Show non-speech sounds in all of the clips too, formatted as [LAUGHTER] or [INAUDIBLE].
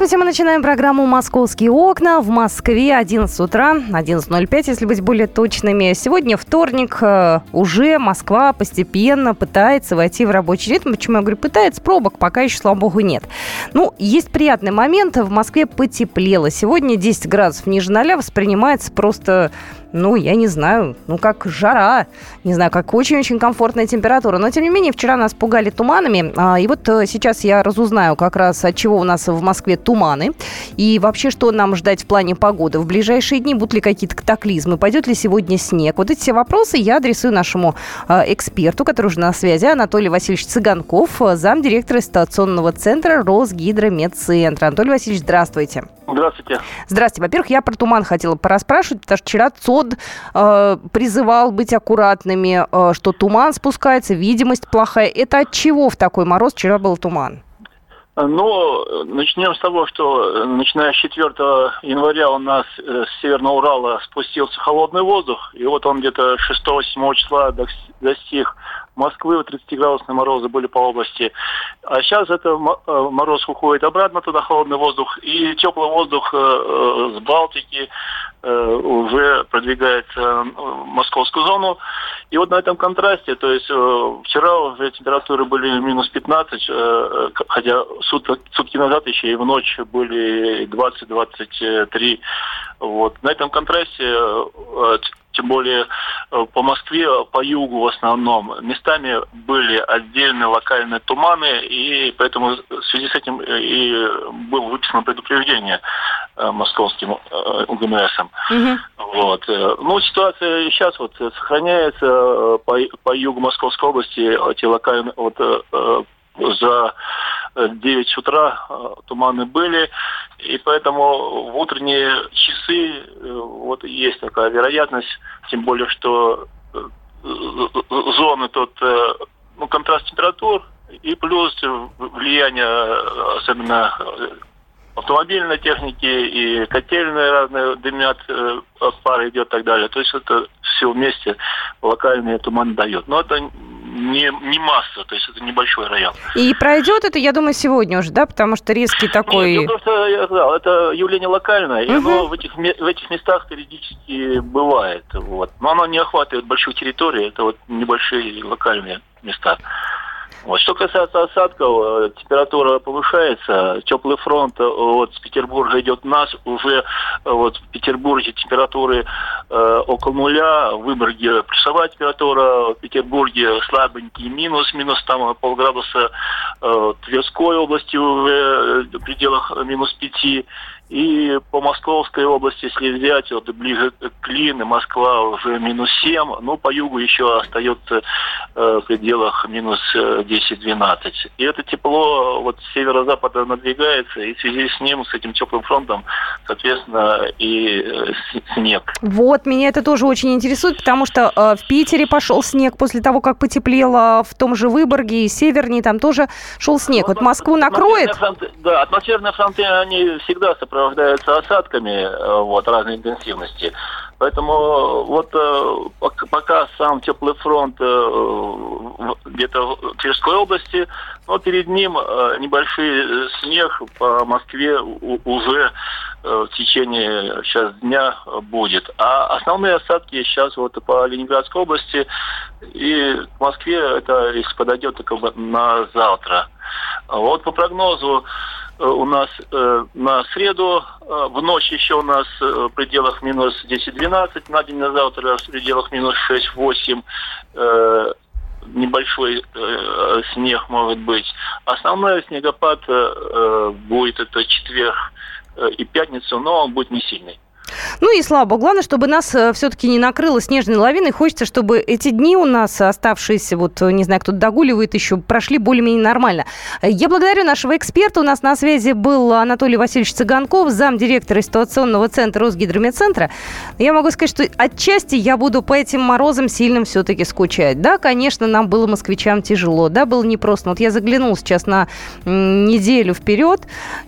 Здравствуйте, мы начинаем программу «Московские окна». В Москве 11 утра, 11.05, если быть более точными. Сегодня вторник, э, уже Москва постепенно пытается войти в рабочий ритм. Почему я говорю пытается? Пробок пока еще, слава богу, нет. Ну, есть приятный момент. В Москве потеплело. Сегодня 10 градусов ниже ноля воспринимается просто ну, я не знаю, ну, как жара, не знаю, как очень-очень комфортная температура. Но, тем не менее, вчера нас пугали туманами, а, и вот э, сейчас я разузнаю как раз, от чего у нас в Москве туманы, и вообще, что нам ждать в плане погоды. В ближайшие дни будут ли какие-то катаклизмы, пойдет ли сегодня снег. Вот эти все вопросы я адресую нашему э, эксперту, который уже на связи, Анатолий Васильевич Цыганков, замдиректора ситуационного центра Росгидромедцентра. Анатолий Васильевич, здравствуйте. Здравствуйте. Здравствуйте. Во-первых, я про туман хотела пораспрашивать, потому что вчера ЦОД э, призывал быть аккуратными, э, что туман спускается, видимость плохая. Это от чего в такой мороз вчера был туман? Ну, начнем с того, что начиная с 4 января у нас э, с Северного Урала спустился холодный воздух, и вот он где-то 6-7 числа достиг Москвы 30-градусные морозы были по области. А сейчас это э, мороз уходит обратно туда, холодный воздух, и теплый воздух э, э, с Балтики уже продвигается в московскую зону. И вот на этом контрасте, то есть вчера уже температуры были минус 15, хотя сутки, сутки назад еще и в ночь были 20-23. Вот. На этом контрасте тем более э, по Москве, по югу в основном, местами были отдельные локальные туманы, и поэтому в связи с этим э, и было выписано предупреждение э, московским УГМСом. Угу. Вот. Ну, ситуация сейчас вот сохраняется по, по югу Московской области, эти локальные, вот, за 9 утра туманы были, и поэтому в утренние часы э, вот есть такая вероятность, тем более, что э, зоны тут, э, ну, контраст температур и плюс влияние, особенно автомобильной техники и котельные разные дымят, пары идет и так далее. То есть это все вместе локальные туман дает. Но это не, не масса, то есть это небольшой район. И пройдет это, я думаю, сегодня уже, да, потому что резкий такой... Нет, просто, я сказал, это явление локальное, угу. и оно в этих, в этих местах периодически бывает. Вот. Но оно не охватывает большую территорию, это вот небольшие локальные места. Вот. Что касается осадков, э, температура повышается. Теплый фронт э, вот, с Петербурга идет нас. Уже э, вот, в Петербурге температуры э, около нуля. В Выборге плюсовая температура. В Петербурге слабенький минус, минус там полградуса. Э, в Тверской области уже в пределах минус пяти. И по Московской области, если взять, вот ближе к Клин, Москва уже минус 7, ну, по югу еще остается э, в пределах минус 10-12. Э, и это тепло вот с северо-запада надвигается, и в связи с ним, с этим теплым фронтом, соответственно, и э, снег. Вот, меня это тоже очень интересует, потому что э, в Питере пошел снег после того, как потеплело, в том же Выборге и севернее там тоже шел снег. Вот, вот Москву накроет? Фронты, да, атмосферные фронты, они всегда сопровождаются сопровождаются осадками э, вот, разной интенсивности. Поэтому вот э, пока сам теплый фронт э, где-то в Тверской области, но перед ним небольшой снег по Москве уже в течение сейчас дня будет. А основные осадки сейчас вот по Ленинградской области и в Москве это если подойдет только на завтра. Вот по прогнозу у нас э, на среду, э, в ночь еще у нас э, в пределах минус 10-12, на день на завтра в пределах минус 6-8, э, небольшой э, снег может быть. Основной снегопад э, будет это четверг э, и пятницу, но он будет не сильный. Ну и слабо. Главное, чтобы нас э, все-таки не накрыло снежной лавиной. Хочется, чтобы эти дни у нас оставшиеся, вот, не знаю, кто-то догуливает еще, прошли более-менее нормально. Я благодарю нашего эксперта. У нас на связи был Анатолий Васильевич Цыганков, замдиректора ситуационного центра Росгидромедцентра. Я могу сказать, что отчасти я буду по этим морозам сильным все-таки скучать. Да, конечно, нам было москвичам тяжело, да, было непросто. Вот я заглянул сейчас на неделю вперед,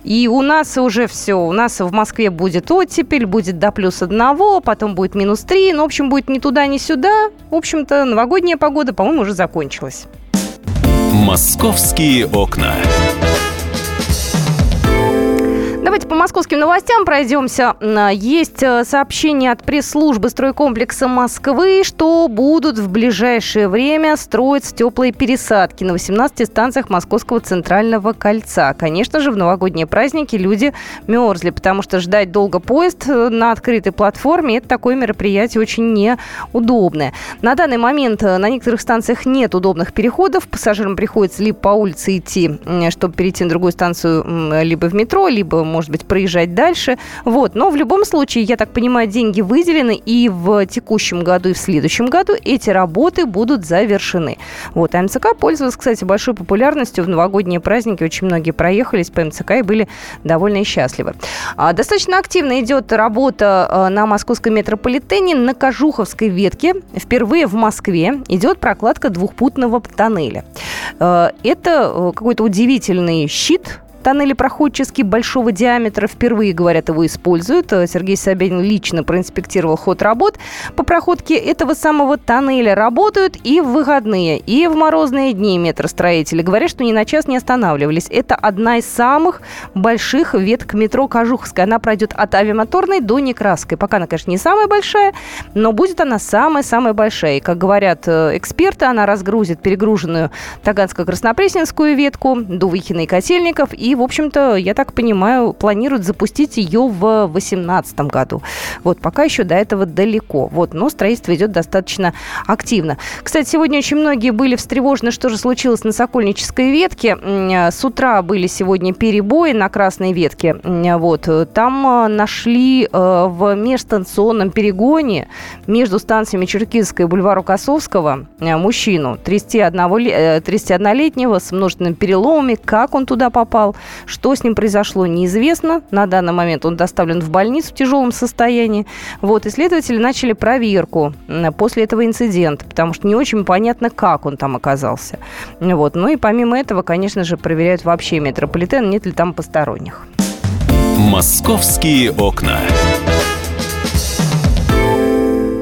и у нас уже все. У нас в Москве будет оттепель, будет до плюс одного, потом будет минус три. Ну, в общем, будет ни туда, ни сюда. В общем-то, новогодняя погода, по-моему, уже закончилась. «Московские окна». Давайте по московским новостям пройдемся. Есть э, сообщение от пресс-службы стройкомплекса Москвы, что будут в ближайшее время строить теплые пересадки на 18 станциях Московского центрального кольца. Конечно же, в новогодние праздники люди мерзли, потому что ждать долго поезд э, на открытой платформе – это такое мероприятие очень неудобное. На данный момент э, на некоторых станциях нет удобных переходов. Пассажирам приходится либо по улице идти, чтобы перейти на другую станцию, либо в метро, либо может быть, проезжать дальше. Вот. Но в любом случае, я так понимаю, деньги выделены, и в текущем году, и в следующем году эти работы будут завершены. Вот. А МЦК пользовалась, кстати, большой популярностью в новогодние праздники. Очень многие проехались по МЦК и были довольно счастливы. А, достаточно активно идет работа а, на московском метрополитене на Кожуховской ветке. Впервые в Москве идет прокладка двухпутного тоннеля. А, это э, какой-то удивительный щит, Тоннели проходчески большого диаметра впервые, говорят, его используют. Сергей Собянин лично проинспектировал ход работ. По проходке этого самого тоннеля работают и в выходные, и в морозные дни метростроители. Говорят, что ни на час не останавливались. Это одна из самых больших веток метро Кожуховская. Она пройдет от авиамоторной до Некраской. Пока она, конечно, не самая большая, но будет она самая-самая большая. И, как говорят э, эксперты, она разгрузит перегруженную Таганско-Краснопресненскую ветку, Дувыхина и Котельников и в общем-то, я так понимаю, планируют запустить ее в 2018 году. Вот, пока еще до этого далеко. Вот, но строительство идет достаточно активно. Кстати, сегодня очень многие были встревожены, что же случилось на Сокольнической ветке. С утра были сегодня перебои на Красной ветке. Вот, там э, нашли э, в межстанционном перегоне между станциями Черкизская и бульвара Косовского э, мужчину 31-летнего с множественными переломами. Как он туда попал? Что с ним произошло, неизвестно. На данный момент он доставлен в больницу в тяжелом состоянии. Вот, исследователи начали проверку после этого инцидента, потому что не очень понятно, как он там оказался. Вот. Ну и помимо этого, конечно же, проверяют вообще метрополитен, нет ли там посторонних. «Московские окна».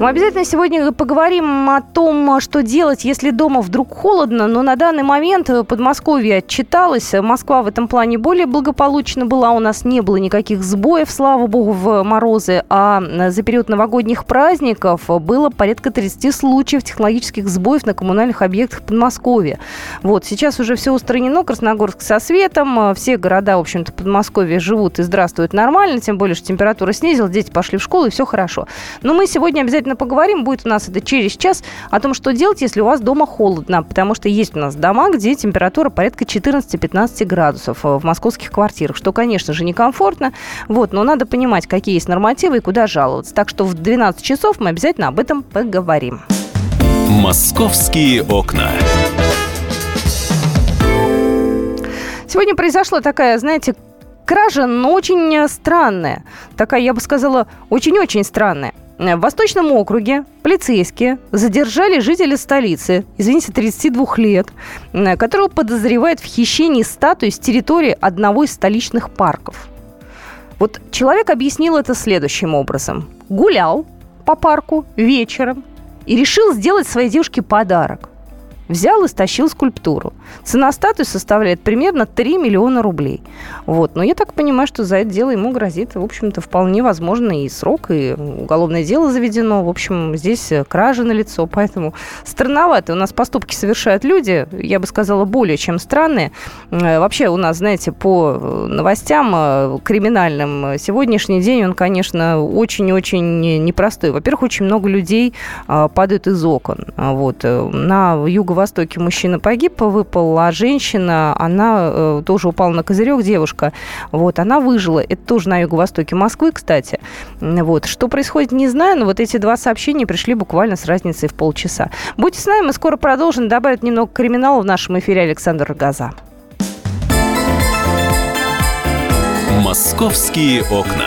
Мы обязательно сегодня поговорим о том, что делать, если дома вдруг холодно, но на данный момент Подмосковье отчиталось. Москва в этом плане более благополучно была, у нас не было никаких сбоев, слава богу, в морозы, а за период новогодних праздников было порядка 30 случаев технологических сбоев на коммунальных объектах Подмосковья. Вот, сейчас уже все устранено, Красногорск со светом, все города, в общем-то, Подмосковья живут и здравствуют нормально, тем более, что температура снизилась, дети пошли в школу, и все хорошо. Но мы сегодня обязательно обязательно поговорим. Будет у нас это через час о том, что делать, если у вас дома холодно. Потому что есть у нас дома, где температура порядка 14-15 градусов э, в московских квартирах, что, конечно же, некомфортно. Вот, но надо понимать, какие есть нормативы и куда жаловаться. Так что в 12 часов мы обязательно об этом поговорим. «Московские окна». Сегодня произошла такая, знаете, кража, но очень странная. Такая, я бы сказала, очень-очень странная. В Восточном округе полицейские задержали жителя столицы, извините, 32 лет, которого подозревают в хищении статуи с территории одного из столичных парков. Вот человек объяснил это следующим образом. Гулял по парку вечером и решил сделать своей девушке подарок. Взял и стащил скульптуру. Цена статуи составляет примерно 3 миллиона рублей. Вот. Но я так понимаю, что за это дело ему грозит, в общем-то, вполне возможно и срок, и уголовное дело заведено. В общем, здесь кража на лицо, поэтому странновато. У нас поступки совершают люди, я бы сказала, более чем странные. Э, вообще у нас, знаете, по новостям э, криминальным сегодняшний день, он, конечно, очень-очень непростой. Во-первых, очень много людей э, падают из окон. Вот. На юго юго-востоке мужчина погиб, выпал, а женщина, она э, тоже упала на козырек, девушка. Вот, она выжила. Это тоже на юго-востоке Москвы, кстати. Вот. Что происходит, не знаю, но вот эти два сообщения пришли буквально с разницей в полчаса. Будьте с нами, мы скоро продолжим. Добавит немного криминала в нашем эфире Александр Рогоза. «Московские окна».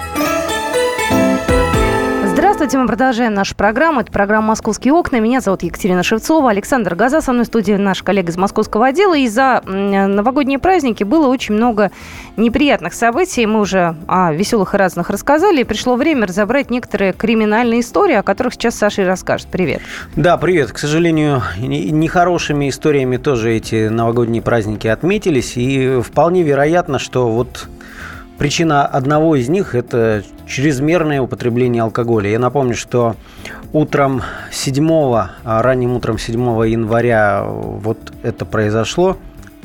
Здравствуйте, мы продолжаем нашу программу. Это программа «Московские окна». Меня зовут Екатерина Шевцова. Александр Газа со мной в студии, наш коллега из московского отдела. И за новогодние праздники было очень много неприятных событий. Мы уже о веселых и разных рассказали. И пришло время разобрать некоторые криминальные истории, о которых сейчас Саша и расскажет. Привет. Да, привет. К сожалению, нехорошими историями тоже эти новогодние праздники отметились. И вполне вероятно, что вот Причина одного из них – это чрезмерное употребление алкоголя. Я напомню, что утром 7, а ранним утром 7 января вот это произошло.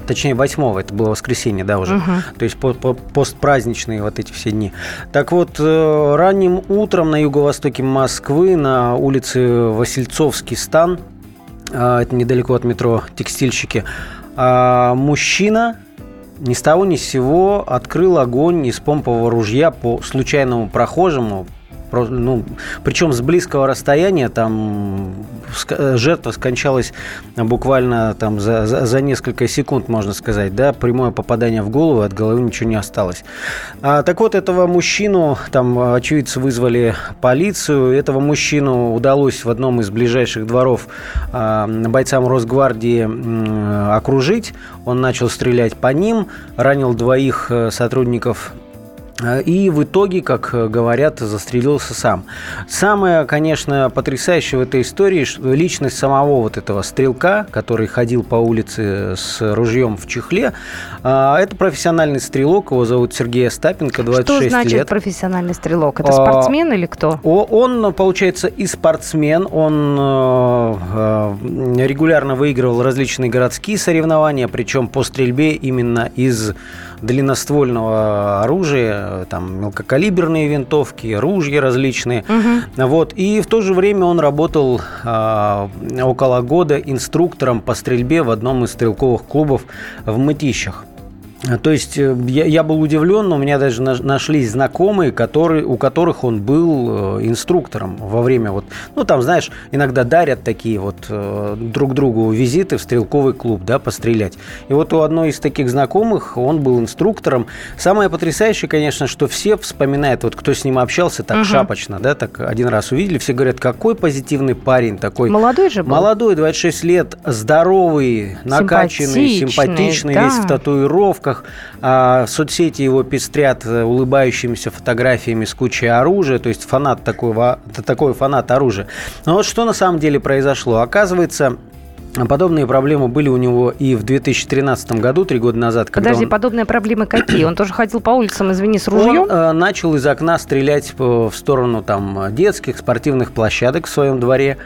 Точнее, 8 это было воскресенье, да, уже. Угу. То есть по -по постпраздничные вот эти все дни. Так вот, э, ранним утром на юго-востоке Москвы, на улице Васильцовский стан, э, это недалеко от метро Текстильщики, а, мужчина ни с того ни с сего открыл огонь из помпового ружья по случайному прохожему, ну, причем с близкого расстояния там жертва скончалась буквально там за, за, за несколько секунд, можно сказать, да, прямое попадание в голову, от головы ничего не осталось. А, так вот, этого мужчину, там очевидцы вызвали полицию, этого мужчину удалось в одном из ближайших дворов а, бойцам Росгвардии а, окружить, он начал стрелять по ним, ранил двоих э, сотрудников и в итоге, как говорят, застрелился сам. Самое, конечно, потрясающее в этой истории, что личность самого вот этого стрелка, который ходил по улице с ружьем в чехле, э, это профессиональный стрелок, его зовут Сергей Остапенко, 26 лет. Что значит лет. профессиональный стрелок? Это а, спортсмен или кто? Он, получается, и спортсмен, он э, регулярно выигрывал различные городские соревнования, причем по стрельбе именно из длинноствольного оружия, там мелкокалиберные винтовки, ружья различные. Угу. Вот. И в то же время он работал э, около года инструктором по стрельбе в одном из стрелковых клубов в Мытищах. То есть э, я, я был удивлен, но у меня даже нашлись знакомые, которые, у которых он был э, инструктором во время вот, ну там, знаешь, иногда дарят такие вот э, друг другу визиты в стрелковый клуб, да, пострелять. И вот у одной из таких знакомых он был инструктором. Самое потрясающее, конечно, что все вспоминают, вот кто с ним общался так угу. шапочно, да, так один раз увидели, все говорят, какой позитивный парень такой. Молодой же был. Молодой, 26 лет, здоровый, накачанный, симпатичный, симпатичный да. весь в татуировках фотографиях. А соцсети его пестрят э, улыбающимися фотографиями с кучей оружия, то есть фанат такой, такой фанат оружия. Но вот что на самом деле произошло? Оказывается, Подобные проблемы были у него и в 2013 году, три года назад. Подожди, он... подобные проблемы какие? Он тоже ходил по улицам, извини, с ружьем? Он э, начал из окна стрелять в сторону там, детских спортивных площадок в своем дворе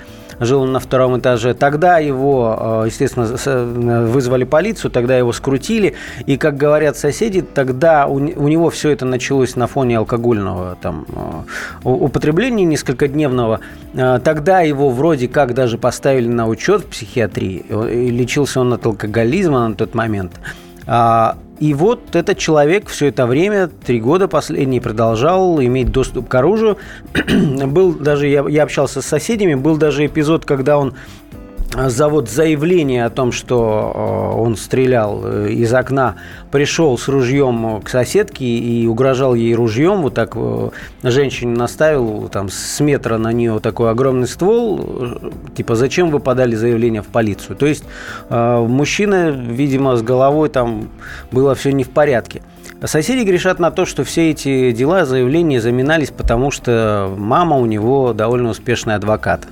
жил он на втором этаже. Тогда его, э, естественно, э, вызвали полицию, тогда его скрутили. И, как говорят соседи, тогда у, него все это началось на фоне алкогольного там, э, употребления несколькодневного. Тогда его вроде как даже поставили на учет в психиатрии. И лечился он от алкоголизма на тот момент. И вот этот человек все это время, три года последние, продолжал иметь доступ к оружию. [CLEARS THROAT] был даже, я, я общался с соседями, был даже эпизод, когда он за вот заявление о том, что он стрелял из окна, пришел с ружьем к соседке и угрожал ей ружьем, вот так женщине наставил там с метра на нее такой огромный ствол, типа зачем вы подали заявление в полицию? То есть мужчина, видимо, с головой там было все не в порядке. Соседи грешат на то, что все эти дела, заявления заминались, потому что мама у него довольно успешный адвокат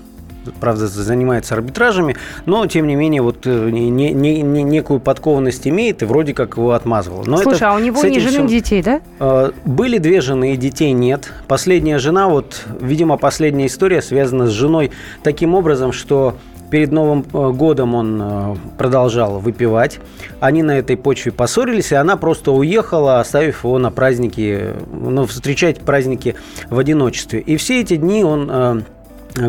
правда, занимается арбитражами, но, тем не менее, вот э, не, не, не, некую подкованность имеет и вроде как его отмазывал. Но Слушай, это, а у него не жены, всем... детей, да? Э, были две жены, и детей нет. Последняя жена, вот, видимо, последняя история связана с женой таким образом, что Перед Новым э, годом он э, продолжал выпивать. Они на этой почве поссорились, и она просто уехала, оставив его на праздники, ну, встречать праздники в одиночестве. И все эти дни он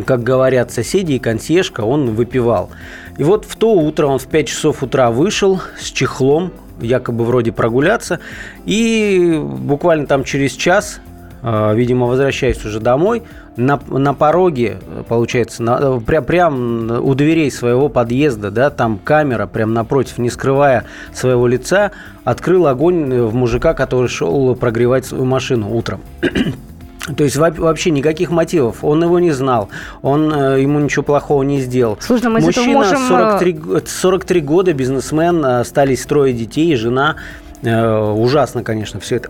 как говорят соседи и консьержка, он выпивал. И вот в то утро он в 5 часов утра вышел с чехлом, якобы вроде прогуляться, и буквально там через час Э, видимо, возвращаясь уже домой, на, на пороге, получается, на, прям, прям у дверей своего подъезда, да, там камера прям напротив, не скрывая своего лица, открыл огонь в мужика, который шел прогревать свою машину утром. То есть вообще никаких мотивов. Он его не знал. Он э, ему ничего плохого не сделал. Слушай, мы Мужчина можем... 43, 43 года, бизнесмен, остались трое детей, жена. Э, ужасно, конечно, все это.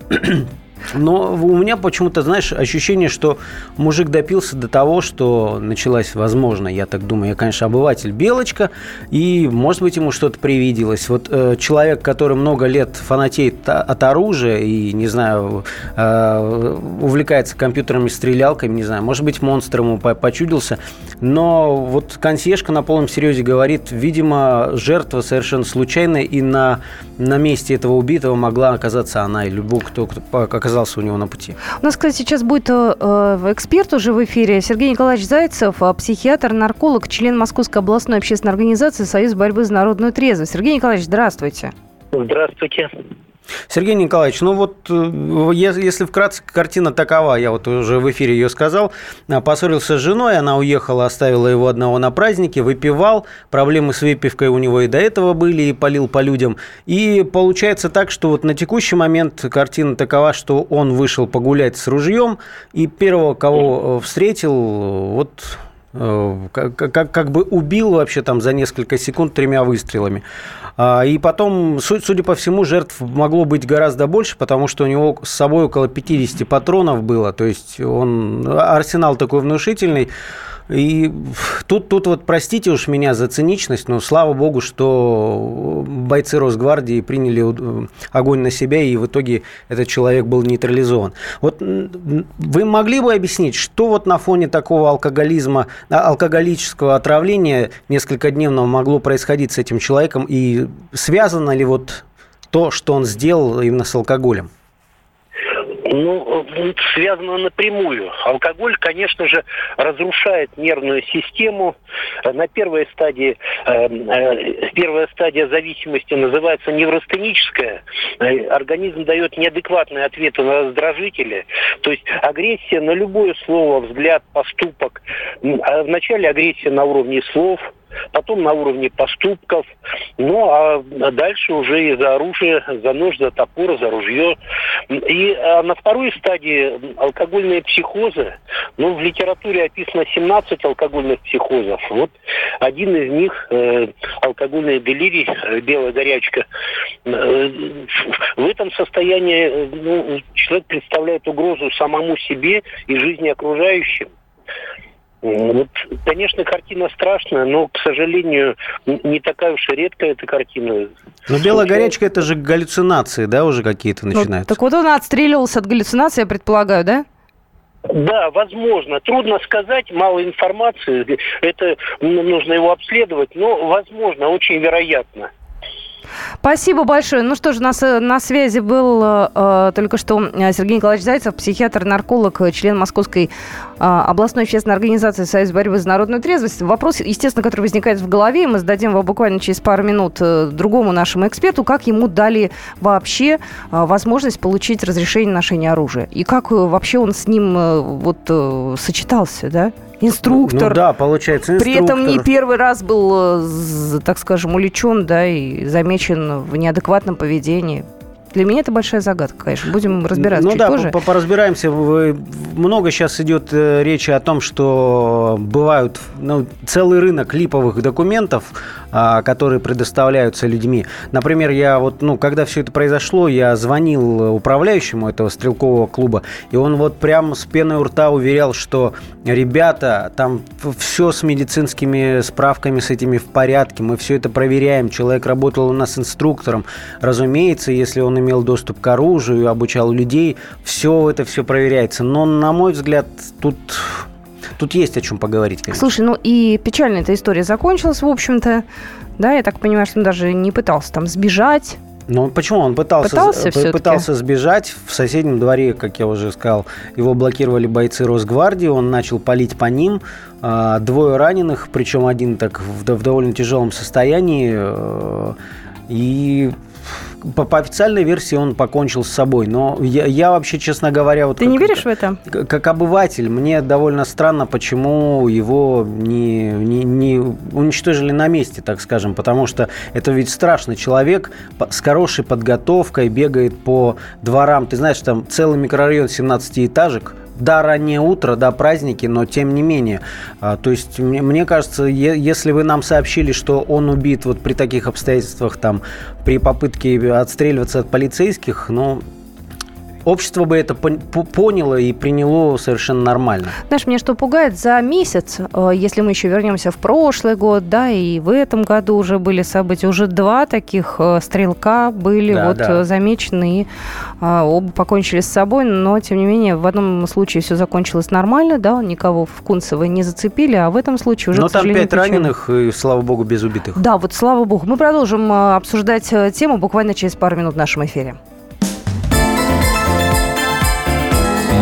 Но у меня почему-то, знаешь, ощущение, что мужик допился до того, что началась, возможно, я так думаю, я, конечно, обыватель Белочка, и, может быть, ему что-то привиделось. Вот э, человек, который много лет фанатеет от оружия и, не знаю, э, увлекается компьютерными стрелялками, не знаю, может быть, монстр ему почудился, но вот консьержка на полном серьезе говорит, видимо, жертва совершенно случайная, и на, на месте этого убитого могла оказаться она, или любой, кто, кто оказался у него на пути. У нас, кстати, сейчас будет э, э, эксперт уже в эфире. Сергей Николаевич Зайцев, э, психиатр, нарколог, член Московской областной общественной организации «Союз борьбы за народную трезвость». Сергей Николаевич, здравствуйте. Здравствуйте. Сергей Николаевич, ну вот э, если вкратце картина такова, я вот уже в эфире ее сказал, а, поссорился с женой, она уехала, оставила его одного на празднике, выпивал, проблемы с выпивкой у него и до этого были, и полил по людям. И получается так, что вот на текущий момент картина такова, что он вышел погулять с ружьем, и первого, кого э, встретил, вот как, как, как бы убил вообще там за несколько секунд тремя выстрелами. А, и потом, судя по всему, жертв могло быть гораздо больше, потому что у него с собой около 50 патронов было. То есть он арсенал такой внушительный. И тут, тут вот простите уж меня за циничность, но слава богу, что бойцы Росгвардии приняли огонь на себя, и в итоге этот человек был нейтрализован. Вот вы могли бы объяснить, что вот на фоне такого алкоголизма, а, алкоголического отравления несколько дневного могло происходить с этим человеком, и связано ли вот то, что он сделал именно с алкоголем? Ну, связано напрямую. Алкоголь, конечно же, разрушает нервную систему. На первой стадии, э, э, первая стадия зависимости называется невростеническая. Э, организм дает неадекватные ответы на раздражители. То есть агрессия на любое слово, взгляд, поступок. А вначале агрессия на уровне слов – потом на уровне поступков, ну а дальше уже и за оружие, за нож, за топор, за ружье. И а на второй стадии алкогольные психозы, ну в литературе описано 17 алкогольных психозов. Вот один из них, э, алкогольный делирий, э, белая горячка, э, в этом состоянии э, ну, человек представляет угрозу самому себе и жизни окружающим. Вот, конечно, картина страшная, но, к сожалению, не такая уж и редкая эта картина. Но белая горячка это же галлюцинации, да, уже какие-то ну, начинаются. Ну, так вот он отстреливался от галлюцинаций, я предполагаю, да? Да, возможно. Трудно сказать, мало информации. [LAUGHS] Это нужно его обследовать, но возможно, очень вероятно. Спасибо большое. Ну что ж, у нас э, на связи был э, э, только что э, Сергей Николаевич Зайцев, психиатр, нарколог, член Московской э, областной общественной организации «Союз борьбы за народную трезвость». Вопрос, естественно, который возникает в голове, мы зададим его буквально через пару минут другому нашему эксперту, как ему дали вообще э, возможность получить разрешение ношения оружия. И как вообще он с ним э, вот э, сочетался, да? Инструктор. Ну да, получается инструктор. При этом не первый раз был, э, так скажем, увлечен, да, и замечен в неадекватном поведении. Для меня это большая загадка, конечно. Будем разбираться ну, чуть да, позже. Ну да, поразбираемся. Много сейчас идет э, речи о том, что бывают ну, целый рынок липовых документов, которые предоставляются людьми. Например, я вот, ну, когда все это произошло, я звонил управляющему этого стрелкового клуба, и он вот прям с пеной у рта уверял, что ребята, там все с медицинскими справками, с этими в порядке, мы все это проверяем. Человек работал у нас инструктором. Разумеется, если он имел доступ к оружию, обучал людей, все это все проверяется. Но, на мой взгляд, тут Тут есть о чем поговорить, конечно. Слушай, ну и печально эта история закончилась, в общем-то. Да, я так понимаю, что он даже не пытался там сбежать. Ну, почему? Он пытался, пытался, пытался сбежать. В соседнем дворе, как я уже сказал, его блокировали бойцы Росгвардии. Он начал палить по ним. А, двое раненых, причем один так в довольно тяжелом состоянии. Э, и по, по официальной версии он покончил с собой. Но я, я вообще, честно говоря, вот ты как, не веришь в это? Как, как обыватель, мне довольно странно, почему его не, не, не уничтожили на месте, так скажем, потому что это ведь страшный человек с хорошей подготовкой бегает по дворам. Ты знаешь, там целый микрорайон 17 этажек, да, раннее утро, да, праздники, но тем не менее. А, то есть, мне, мне кажется, если вы нам сообщили, что он убит вот при таких обстоятельствах, там, при попытке отстреливаться от полицейских, ну, общество бы это поняло и приняло совершенно нормально. Знаешь, мне что пугает, за месяц, э, если мы еще вернемся в прошлый год, да, и в этом году уже были события, уже два таких э, стрелка были да, вот да. Э, замечены, и оба покончили с собой, но, тем не менее, в одном случае все закончилось нормально, да, никого в Кунцево не зацепили, а в этом случае уже, Но там пять раненых, и, слава богу, без убитых. Да, вот слава богу. Мы продолжим обсуждать тему буквально через пару минут в нашем эфире.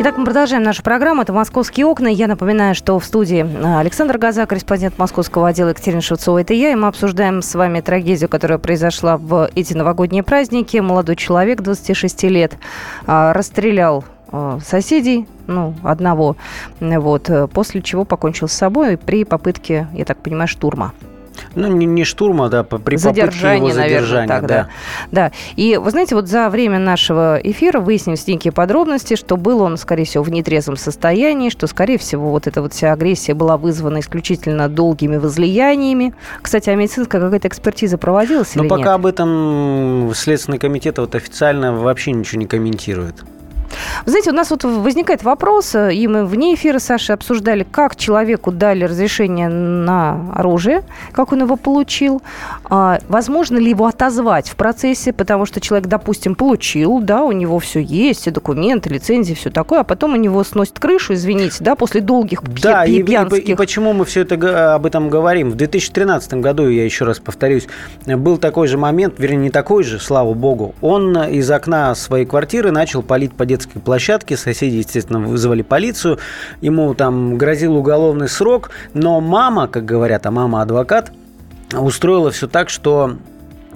Итак, мы продолжаем нашу программу. Это «Московские окна». Я напоминаю, что в студии а, Александр Газа, корреспондент московского отдела Екатерина Шевцова. Это я. И мы обсуждаем с вами трагедию, которая произошла в эти новогодние праздники. Молодой человек, 26 лет, а, расстрелял а, соседей, ну, одного, вот, после чего покончил с собой при попытке, я так понимаю, штурма. Ну, не, не штурма, да, при задержание, попытке его задержания, наверное, так, да. да. Да. И вы знаете, вот за время нашего эфира выяснились некие подробности, что был он, скорее всего, в нетрезвом состоянии, что, скорее всего, вот эта вот вся агрессия была вызвана исключительно долгими возлияниями. Кстати, а медицинская какая-то экспертиза проводилась Но или пока нет? об этом Следственный комитет вот официально вообще ничего не комментирует. Вы знаете, у нас вот возникает вопрос, э, и мы вне эфира, Саша, обсуждали, как человеку дали разрешение на оружие, как он его получил, а, возможно ли его отозвать в процессе, потому что человек, допустим, получил, да, у него все есть, и документы, лицензии, все такое, а потом у него сносит крышу, извините, да, после долгих да, и, и, и почему мы все это об этом говорим? В 2013 году, я еще раз повторюсь, был такой же момент, вернее, не такой же, слава богу, он из окна своей квартиры начал палить по детской площадке. Соседи, естественно, вызвали полицию. Ему там грозил уголовный срок. Но мама, как говорят, а мама адвокат, устроила все так, что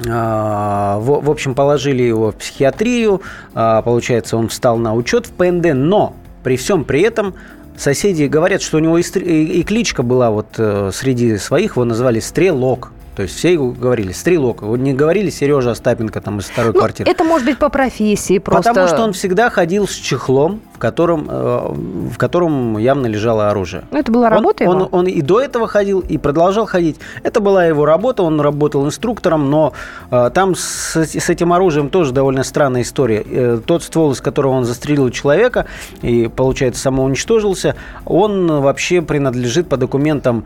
а, в, общем, положили его в психиатрию. А, получается, он встал на учет в ПНД. Но при всем при этом соседи говорят, что у него и, кличка была вот э, среди своих, его назвали Стрелок. То есть все говорили «стрелок». Вот не говорили Сережа Остапенко там из второй ну, квартиры. Это может быть по профессии просто. Потому что он всегда ходил с чехлом, в котором, э, в котором явно лежало оружие. Ну, это была работа он, его? Он, он и до этого ходил, и продолжал ходить. Это была его работа, он работал инструктором, но э, там с, с этим оружием тоже довольно странная история. Э, тот ствол, из которого он застрелил человека и, получается, самоуничтожился, он вообще принадлежит по документам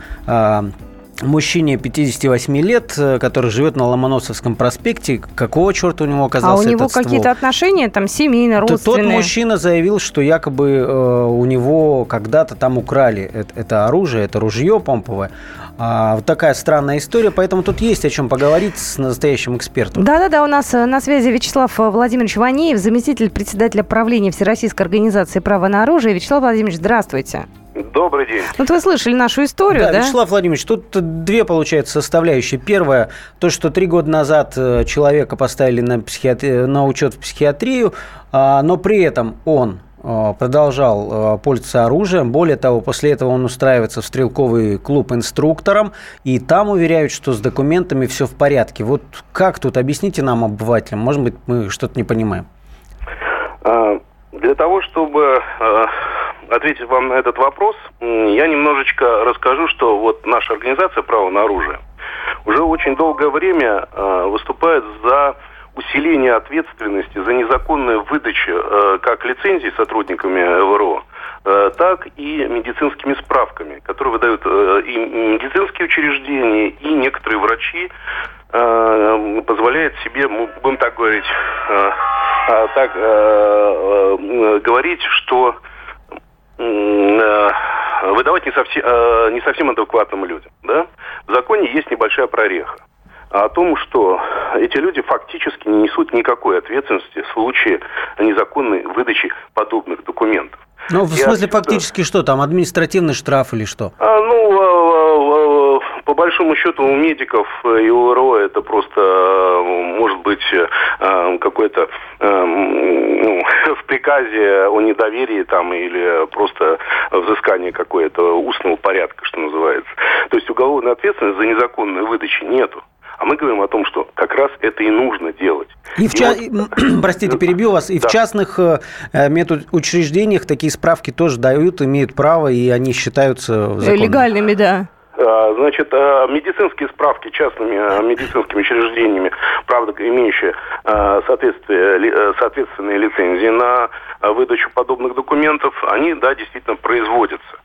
мужчине 58 лет, э, который живет на Ломоносовском проспекте. Какого черта у него оказался А у него какие-то отношения там семейные, родственные? Тот мужчина заявил, что якобы э, у него когда-то там украли это, это оружие, это ружье помповое. А, вот такая странная история, поэтому тут есть о чем поговорить с настоящим экспертом. Да-да-да, у нас э, на связи Вячеслав Владимирович Ванеев, заместитель председателя правления Всероссийской организации права на оружие. Вячеслав Владимирович, здравствуйте. Добрый день. Вот вы слышали нашу историю, да? Да, Вячеслав Владимирович, тут две, получается, составляющие. Первое, то, что три года назад э, человека поставили на, психиатри... на учет в психиатрию, а, но при этом он э, продолжал э, пользоваться оружием. Более того, после этого он устраивается в стрелковый клуб инструктором, и там уверяют, что с документами все в порядке. Вот как тут? Объясните нам, обывателям. Может быть, мы что-то не понимаем. А, Для того, чтобы ответить вам на этот вопрос, я немножечко расскажу, что вот наша организация «Право на оружие» уже очень долгое время э, выступает за усиление ответственности за незаконную выдачу э, как лицензий сотрудниками ВРО, э, так и медицинскими справками, которые выдают и медицинские учреждения, и некоторые врачи позволяют себе, будем так говорить, так говорить, что выдавать не совсем, э, не совсем адекватным людям. Да? В законе есть небольшая прореха о том, что эти люди фактически не несут никакой ответственности в случае незаконной выдачи подобных документов. Ну, в смысле, отсюда- фактически что там? Административный штраф или что? А, ну, а, а, а, по большому счету у медиков и у РО это просто может быть какое-то м, ну, [LAUGHS] в приказе о недоверии там или просто взыскание какое-то устного порядка, что называется. То есть уголовной ответственности за незаконную выдачу нету. А мы говорим о том, что как раз это и нужно делать. И в ча- вот- и, м, [CLEARS THROAT] простите, перебью вас. И в Да. частных э, медучреждениях такие справки тоже дают, имеют право, и они считаются законными. Легальными, да. А, Значит, а, медицинские справки частными а, медицинскими учреждениями, правда, имеющие соответствие, ли- э, соответственные лицензии на выдачу подобных документов, они, да, действительно производятся.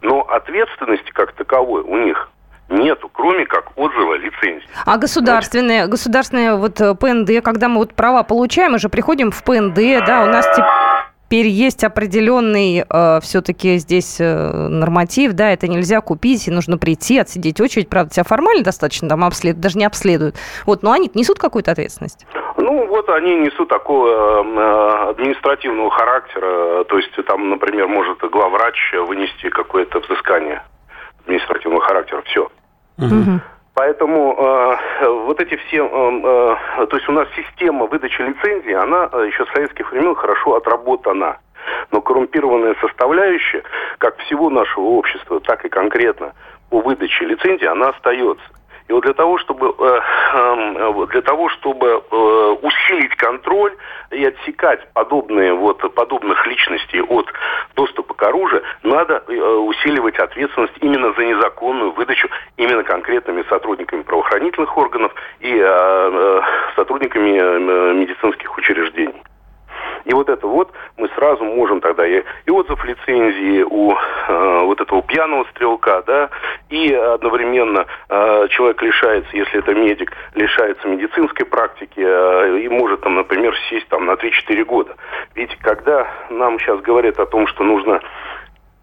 Но ответственности как таковой у них нету, кроме как отзыва лицензии. А государственные, государственные вот э, ПНД, когда мы вот права получаем, мы же приходим в ПНД, да, у нас теперь есть определенный э, все-таки здесь э, норматив, да, это нельзя купить, и нужно прийти, отсидеть очередь, правда, тебя формально достаточно там обследуют, даже не обследуют. Вот, но они несут какую-то ответственность. Ну, вот они несут такого э, административного характера, то есть там, например, может главврач вынести какое-то взыскание административного характера, все. Мгм. Поэтому э, вот эти все, э, э, то есть у нас система выдачи лицензии, она э, еще с советских времен хорошо отработана. Но коррумпированная составляющая, как всего нашего общества, так и конкретно по выдаче лицензии, она остается. И вот для того, чтобы, э, э, вот для того, чтобы э, усилить контроль и отсекать подобные, вот, подобных личностей от доступа к оружию, надо э, усиливать ответственность именно за незаконную выдачу именно конкретными сотрудниками правоохранительных органов и сотрудниками медицинских учреждений. И вот это вот мы сразу можем тогда и, и отзыв лицензии у э, вот этого пьяного стрелка, да, и одновременно э, человек лишается, если это медик, лишается медицинской практики э, и может там, например, сесть там на 3-4 года. Ведь когда нам сейчас говорят о том, что нужно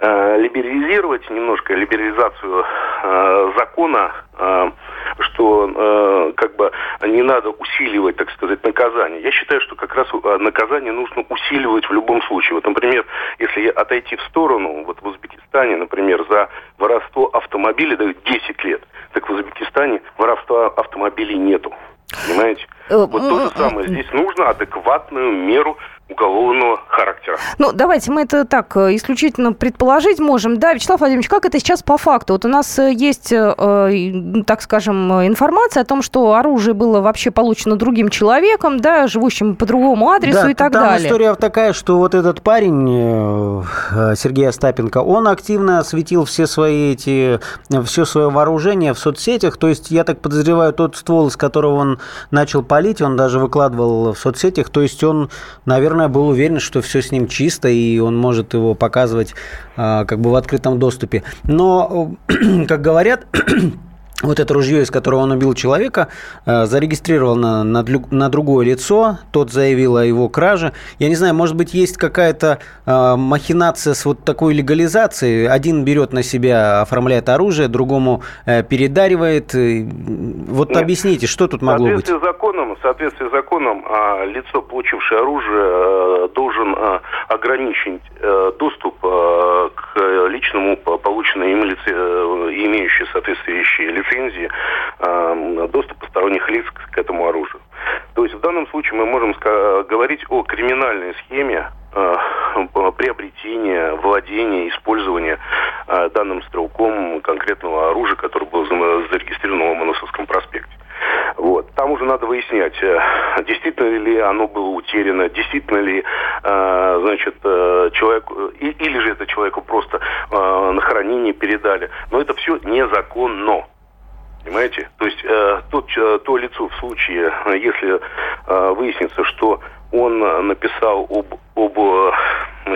э, либерализировать немножко либерализацию э, закона, э, что э, как бы не надо усиливать, так сказать, наказание. Я считаю, что как раз э, наказание нужно усиливать в любом случае. Вот, например, если отойти в сторону, вот в Узбекистане, например, за воровство автомобиля дают 10 лет, так в Узбекистане воровства автомобилей нету. Понимаете? Э, Вот то же самое. Здесь нужно адекватную меру уголовного характера. Ну, давайте мы это так э, исключительно предположить можем. Да, Вячеслав Владимирович, как это сейчас по факту? Вот у нас э, есть, э, так скажем, информация о том, что оружие было вообще получено другим человеком, да, живущим по другому адресу да, и так там далее. история такая, что вот этот парень, Сергей Остапенко, он активно осветил все свои эти, все свое вооружение в соцсетях. То есть, я так подозреваю, тот ствол, из которого он начал палить, он даже выкладывал в соцсетях. То есть, он, наверное, был уверен, что все с ним чисто, и он может его показывать а, как бы в открытом доступе. Но, [CLEARS THROAT] как говорят, [CLEARS THROAT] вот это ружье, из которого он убил человека, э, зарегистрировал на, другое лицо, тот заявил о его краже. Я не знаю, может быть, есть какая-то э, махинация с вот такой легализацией. Один берет на себя, оформляет оружие, другому э, передаривает. Вот Нет. объясните, что тут могло быть? В в соответствии с законом, а, лицо, получившее оружие, э, должен э, ограничить э, доступ к личному полученному им лице, имеющей соответствующие лицензии доступ посторонних лиц к, этому оружию. То есть в данном случае мы можем говорить о криминальной схеме приобретения, владения, использования данным стрелком конкретного оружия, которое было зарегистрировано в Ломоносовском проспекте. Вот. Там уже надо выяснять, э, действительно ли оно было утеряно, действительно ли, э, значит, э, человек, или же это человеку просто на хранение передали. Но это все незаконно. Понимаете? То есть э, тот, э, то лицо в случае, если э, выяснится, что он написал об, об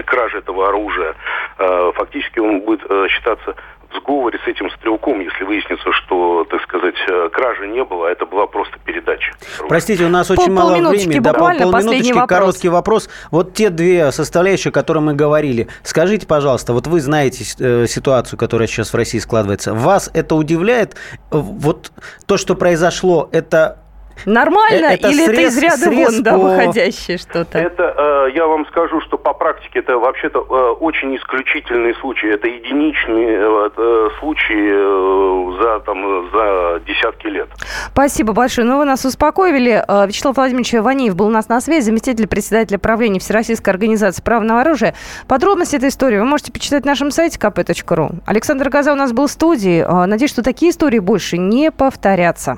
краже этого оружия, э, фактически он будет э, считаться сговоре с этим стрелком, если выяснится, что, так сказать, э, кражи не было, а это была просто передача. Простите, у нас очень мало времени. Да, полминуточки, вопрос. короткий вопрос. Вот те две составляющие, о которых мы говорили. Скажите, пожалуйста, вот вы знаете э, ситуацию, которая сейчас в России складывается. Вас это удивляет? Вот то, что произошло, это Нормально это или срез, это из ряда вон, да, выходящее что-то? Это, э, я вам скажу, что по практике это вообще-то э, очень исключительный случай. Это единичный э, э случай э, за, там, за десятки лет. Спасибо большое. Ну, вы нас успокоили. Вячеслав Владимирович Ваниев был у нас на связи, заместитель председателя правления Всероссийской организации правного оружия. Подробности этой истории вы можете почитать на нашем сайте kp.ru. Александр Газа у нас был в студии. Надеюсь, что такие истории больше не повторятся.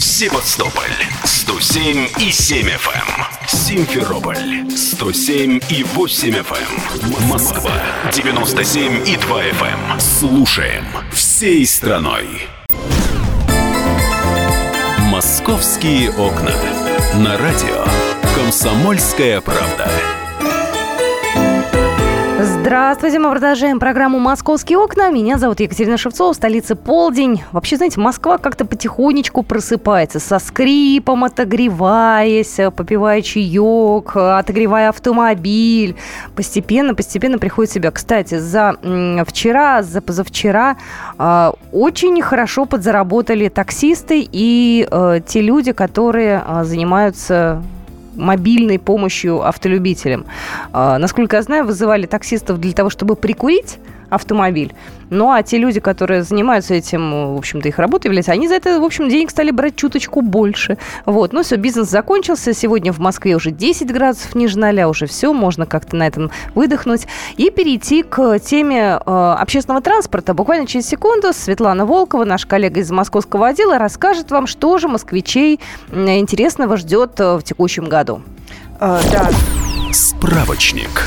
Севастополь 107 и 7 FM. Эм. Симферополь 107 и 8 FM. Эм. Москва 97 и 2 FM. Эм. Слушаем всей страной. Московские окна. На радио Комсомольская правда. Здравствуйте, мы продолжаем программу «Московские окна». Меня зовут Екатерина Шевцова, столица Полдень. Вообще, знаете, Москва как-то потихонечку просыпается, со скрипом отогреваясь, попивая чаек, отогревая автомобиль. Постепенно, постепенно приходит себя. Кстати, за вчера, за позавчера э, очень хорошо подзаработали таксисты и э, те люди, которые э, занимаются мобильной помощью автолюбителям. А, насколько я знаю, вызывали таксистов для того, чтобы прикурить автомобиль. Ну, а те люди, которые занимаются этим, в общем-то, их работой являются, они за это, в общем, денег стали брать чуточку больше. Вот, ну все, бизнес закончился. Сегодня в Москве уже 10 градусов ниже ноля, уже все, можно как-то на этом выдохнуть. И перейти к теме э, общественного транспорта. Буквально через секунду Светлана Волкова, наш коллега из московского отдела, расскажет вам, что же москвичей интересного ждет э, в текущем году. А, да. Справочник.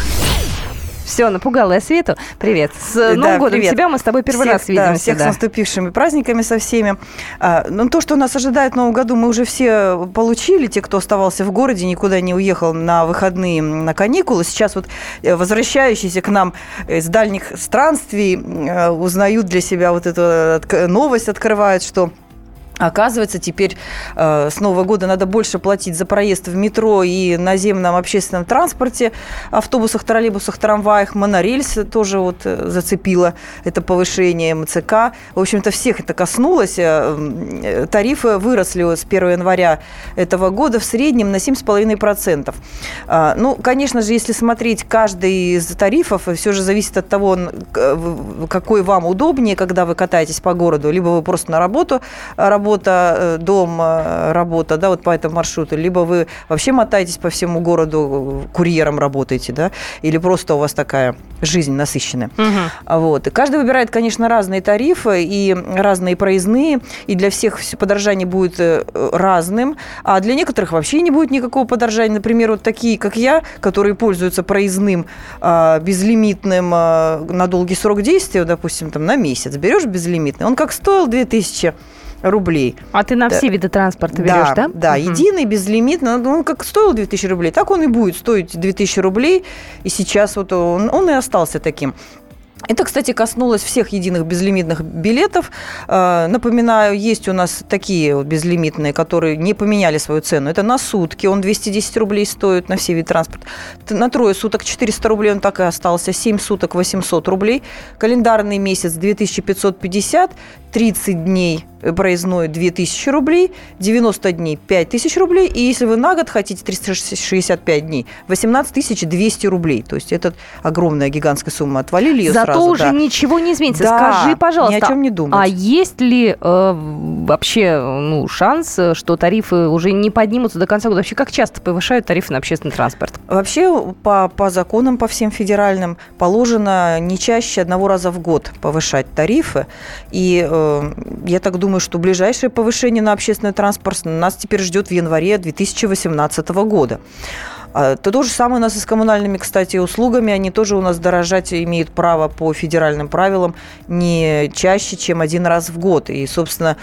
Все, напугала я Свету. Привет. С да, Новым годом привет. тебя мы с тобой первый всех, раз видимся. Да, всех да. с наступившими праздниками со всеми. А, ну, то, что нас ожидает в Новом году, мы уже все получили. Те, кто оставался в городе, никуда не уехал на выходные, на каникулы. Сейчас вот э, возвращающиеся к нам из дальних странствий э, узнают для себя вот эту новость, открывают, что Оказывается, теперь э, с Нового года надо больше платить за проезд в метро и наземном общественном транспорте, автобусах, троллейбусах, трамваях, монорельс тоже вот э, зацепило это повышение МЦК. В общем-то, всех это коснулось. Э, э, тарифы выросли с 1 января этого года в среднем на 7,5%. Э, ну, конечно же, если смотреть каждый из тарифов, все же зависит от того, какой вам удобнее, когда вы катаетесь по городу, либо вы просто на работу работаете, работа, э, дом, э, работа, да, вот по этому маршруту, либо вы вообще мотаетесь по всему городу, курьером работаете, да, или просто у вас такая жизнь насыщенная. Угу. Вот. И каждый выбирает, конечно, разные тарифы и разные проездные, и для всех подорожание будет э, разным, а для некоторых вообще не будет никакого подорожания. Например, вот такие, как я, которые пользуются проездным а, безлимитным а, на долгий срок действия, допустим, там на месяц, берешь безлимитный, он как стоил 2000 рублей. А ты на все виды транспорта берешь, да? Да, да угу. единый, безлимитный. Он как стоил 2000 рублей, так он и будет стоить 2000 рублей. И сейчас вот он, он и остался таким. Это, кстати, коснулось всех единых безлимитных билетов. Э, напоминаю, есть у нас такие безлимитные, которые не поменяли свою цену. Это на сутки, он 210 рублей стоит на все виды транспорта. На трое суток 400 рублей он так и остался, 7 суток 800 рублей. Календарный месяц 2550, 30 дней проездной 2000 рублей, 90 дней 5000 рублей, и если вы на год хотите 365 дней, 18 200 рублей. То есть это огромная гигантская сумма. Отвалили ее Зато сразу. уже да. ничего не изменится. Да, Скажи, пожалуйста, ни о чем не думать. а есть ли э, вообще ну, шанс, что тарифы уже не поднимутся до конца года? Вообще, как часто повышают тарифы на общественный транспорт? Вообще, по, по законам, по всем федеральным, положено не чаще одного раза в год повышать тарифы. И э, я так думаю, что ближайшее повышение на общественный транспорт нас теперь ждет в январе 2018 года. А, то, то же самое у нас и с коммунальными, кстати, услугами. Они тоже у нас дорожать имеют право по федеральным правилам не чаще, чем один раз в год. И, собственно,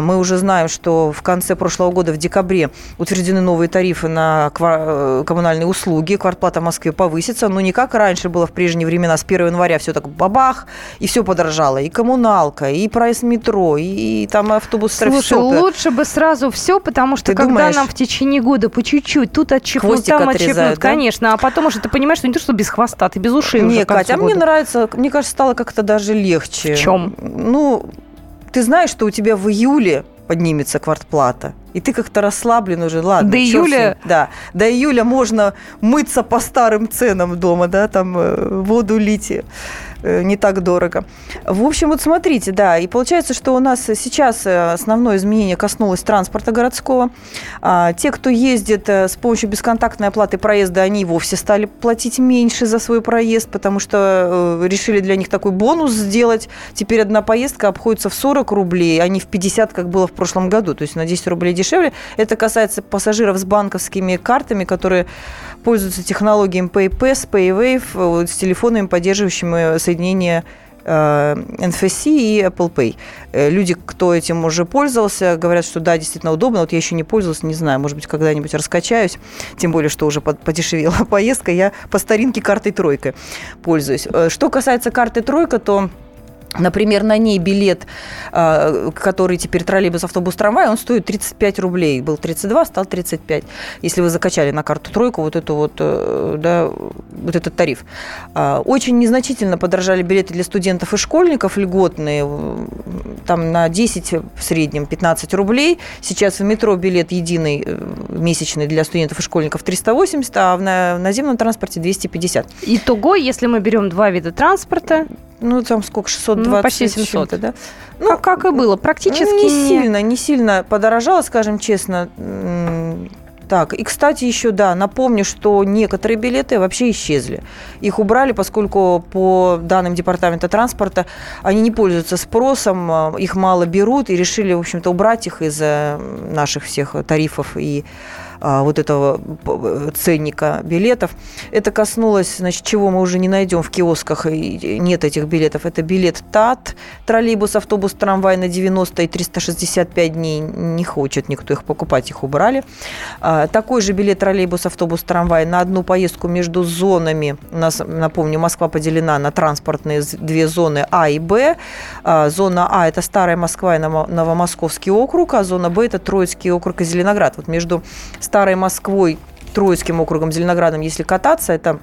мы уже знаем, что в конце прошлого года, в декабре, утверждены новые тарифы на э, коммунальные услуги. Квартплата в Москве повысится. Но не как раньше было в прежние времена. С 1 января все так бабах, и все подорожало. И коммуналка, и проезд метро, и, и там автобус. Слушай, все. лучше бы сразу все, потому что Ты когда думаешь? нам в течение года по чуть-чуть, тут отщипнуть, там отщипнут, да? конечно. А потом уже ты понимаешь, что не то, что без хвоста, ты без ушей Не, уже Катя, а мне нравится, мне кажется, стало как-то даже легче. В чем? Ну, ты знаешь, что у тебя в июле поднимется квартплата. И ты как-то расслаблен уже, ладно. До июля? Да, до июля можно мыться по старым ценам дома, да, там э, воду лить не так дорого. В общем, вот смотрите, да, и получается, что у нас сейчас э, основное изменение коснулось транспорта городского. А, те, кто ездит э, с помощью бесконтактной оплаты проезда, они вовсе стали платить меньше за свой проезд, потому что решили для них такой бонус сделать. Теперь одна поездка обходится в 40 рублей, а не в 50, как было в прошлом году, то есть на 10 рублей дешевле. Это касается пассажиров с банковскими картами, которые пользуются технологиями PayPass, PayWave, с телефонами, поддерживающими соединение соединение NFC э, и Apple Pay. Э, люди, кто этим уже пользовался, говорят, что да, действительно удобно. Вот я еще не пользовалась, не знаю, может быть, когда-нибудь раскачаюсь. Тем более, что уже подешевела [LAUGHS] поездка. Я по старинке картой тройка пользуюсь. Э, что касается карты тройка, то Например, на ней билет, а, который теперь троллейбус, автобус, трамвай, он стоит 35 рублей. Был 32, стал 35. Если вы закачали на карту тройку вот, эту вот, э, да, вот этот тариф. А, очень незначительно подорожали билеты для студентов и школьников льготные. Там на 10 в среднем 15 рублей. Сейчас в метро билет единый э, месячный для студентов и школьников 380, а в наземном транспорте 250. Итого, если мы берем два вида транспорта, ну, там сколько, 620? Ну, почти 700. Да? Ну, как, как и было, практически не, сильно, не сильно подорожало, скажем честно. Так, и, кстати, еще, да, напомню, что некоторые билеты вообще исчезли. Их убрали, поскольку по данным Департамента транспорта они не пользуются спросом, а, их мало берут, и решили, в общем-то, убрать их из наших всех тарифов и вот этого ценника билетов. Это коснулось, значит, чего мы уже не найдем в киосках, и нет этих билетов. Это билет ТАТ, троллейбус, автобус, трамвай на 90 и 365 дней. Не хочет никто их покупать, их убрали. А, такой же билет троллейбус, автобус, трамвай на одну поездку между зонами. У нас, напомню, Москва поделена на транспортные две зоны А и Б. А, зона А – это Старая Москва и Новомосковский округ, а зона Б – это Троицкий округ и Зеленоград. Вот между Старой Москвой, Троицким округом, Зеленоградом, если кататься, это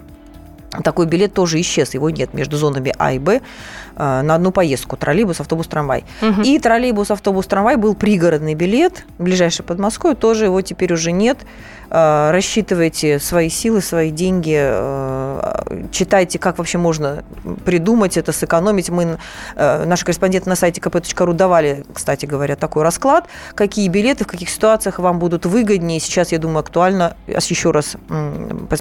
такой билет тоже исчез, его нет между зонами А и Б на одну поездку. Троллейбус, автобус, трамвай. Угу. И троллейбус, автобус, трамвай был пригородный билет, ближайший под Москвой, тоже его теперь уже нет. Э, рассчитывайте свои силы, свои деньги, э, читайте, как вообще можно придумать это, сэкономить. Мы, э, наши корреспонденты на сайте kp.ru давали, кстати говоря, такой расклад, какие билеты, в каких ситуациях вам будут выгоднее. Сейчас, я думаю, актуально еще раз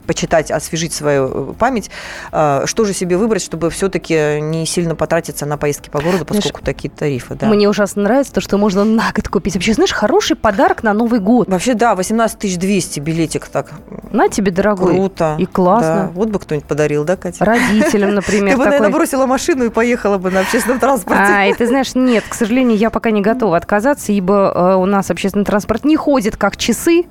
почитать, освежить свою память, что же себе выбрать, чтобы все-таки не сильно потратиться на поездки по городу, поскольку знаешь, такие тарифы. Да. Мне ужасно нравится то, что можно на год купить. Вообще, знаешь, хороший подарок на Новый год. Вообще, да, 18 200 билетик так. На тебе, дорогой. Круто. И классно. Да. Вот бы кто-нибудь подарил, да, Катя? Родителям, например. [LAUGHS] Ты бы, наверное, бросила машину и поехала бы на общественном транспорте. А, и ты знаешь, нет, к сожалению, я пока не готова отказаться, ибо э, у нас общественный транспорт не ходит как часы,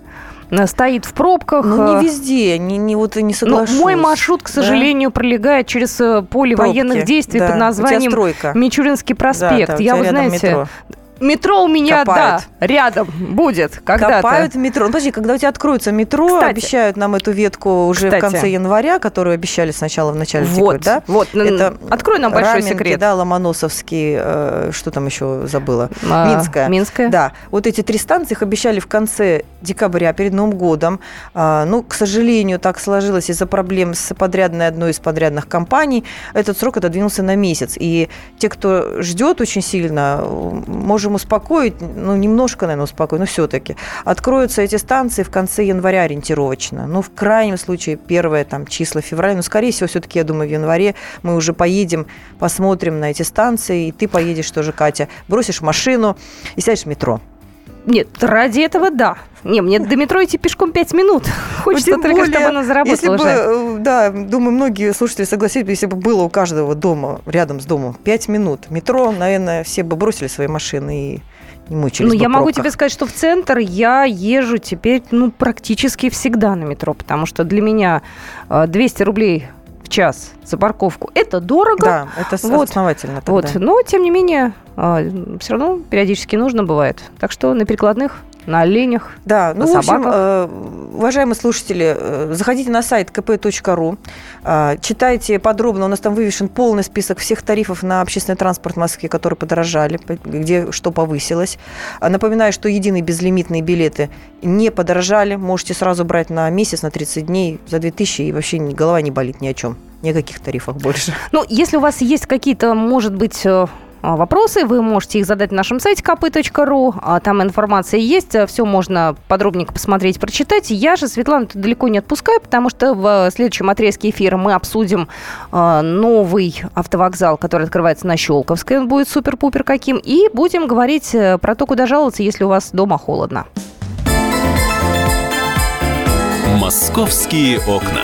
стоит в пробках. Ну, не э, везде, не, не, вот не соглашусь. Но мой маршрут, к сожалению, да? пролегает через поле Пробки, военных действий да. под названием Мичуринский проспект. Да, да, я, вы знаете, метро. Метро у меня, Копают. да, рядом будет когда-то. Копают метро. Ну, подожди, когда у тебя откроется метро, Кстати, обещают нам эту ветку уже Кстати. в конце января, которую обещали сначала в начале вот, да? Вот, это открой нам большой Раменки, секрет. да, Ломоносовский, э, что там еще забыла? А, Минская. Минская. Да, вот эти три станции их обещали в конце декабря, перед Новым годом. А, ну, к сожалению, так сложилось из-за проблем с подрядной одной из подрядных компаний. Этот срок отодвинулся на месяц. И те, кто ждет очень сильно, можем успокоить, ну, немножко, наверное, успокоить, но все-таки. Откроются эти станции в конце января ориентировочно. Ну, в крайнем случае, первое там числа февраля. Но, скорее всего, все-таки, я думаю, в январе мы уже поедем, посмотрим на эти станции, и ты поедешь тоже, Катя, бросишь машину и сядешь в метро. Нет, ради этого да. Не, мне до метро идти пешком 5 минут. [LAUGHS] Хочется ну, только, более, чтобы она заработала если бы, э, Да, думаю, многие слушатели согласились, если бы было у каждого дома, рядом с домом, 5 минут. Метро, наверное, все бы бросили свои машины и не мучились Ну, я могу тебе сказать, что в центр я езжу теперь, ну, практически всегда на метро, потому что для меня 200 э, рублей час за парковку. Это дорого. Да, это вот. основательно. Тогда. Вот. Но, тем не менее, все равно периодически нужно бывает. Так что на перекладных на оленях, да, на ну, собаках. В общем, э, уважаемые слушатели, э, заходите на сайт kp.ru, э, читайте подробно, у нас там вывешен полный список всех тарифов на общественный транспорт в Москве, которые подорожали, где что повысилось. Напоминаю, что единые безлимитные билеты не подорожали, можете сразу брать на месяц, на 30 дней за 2000, и вообще голова не болит ни о чем, ни о каких тарифах больше. Ну, если у вас есть какие-то, может быть, а, вопросы. Вы можете их задать на нашем сайте kp.ru. А, там информация есть. Все можно подробненько посмотреть, прочитать. Я же Светлану далеко не отпускаю, потому что в следующем отрезке эфира мы обсудим а, новый автовокзал, который открывается на Щелковской. Он будет супер-пупер каким. И будем говорить э, про то, куда жаловаться, если у вас дома холодно. Московские окна.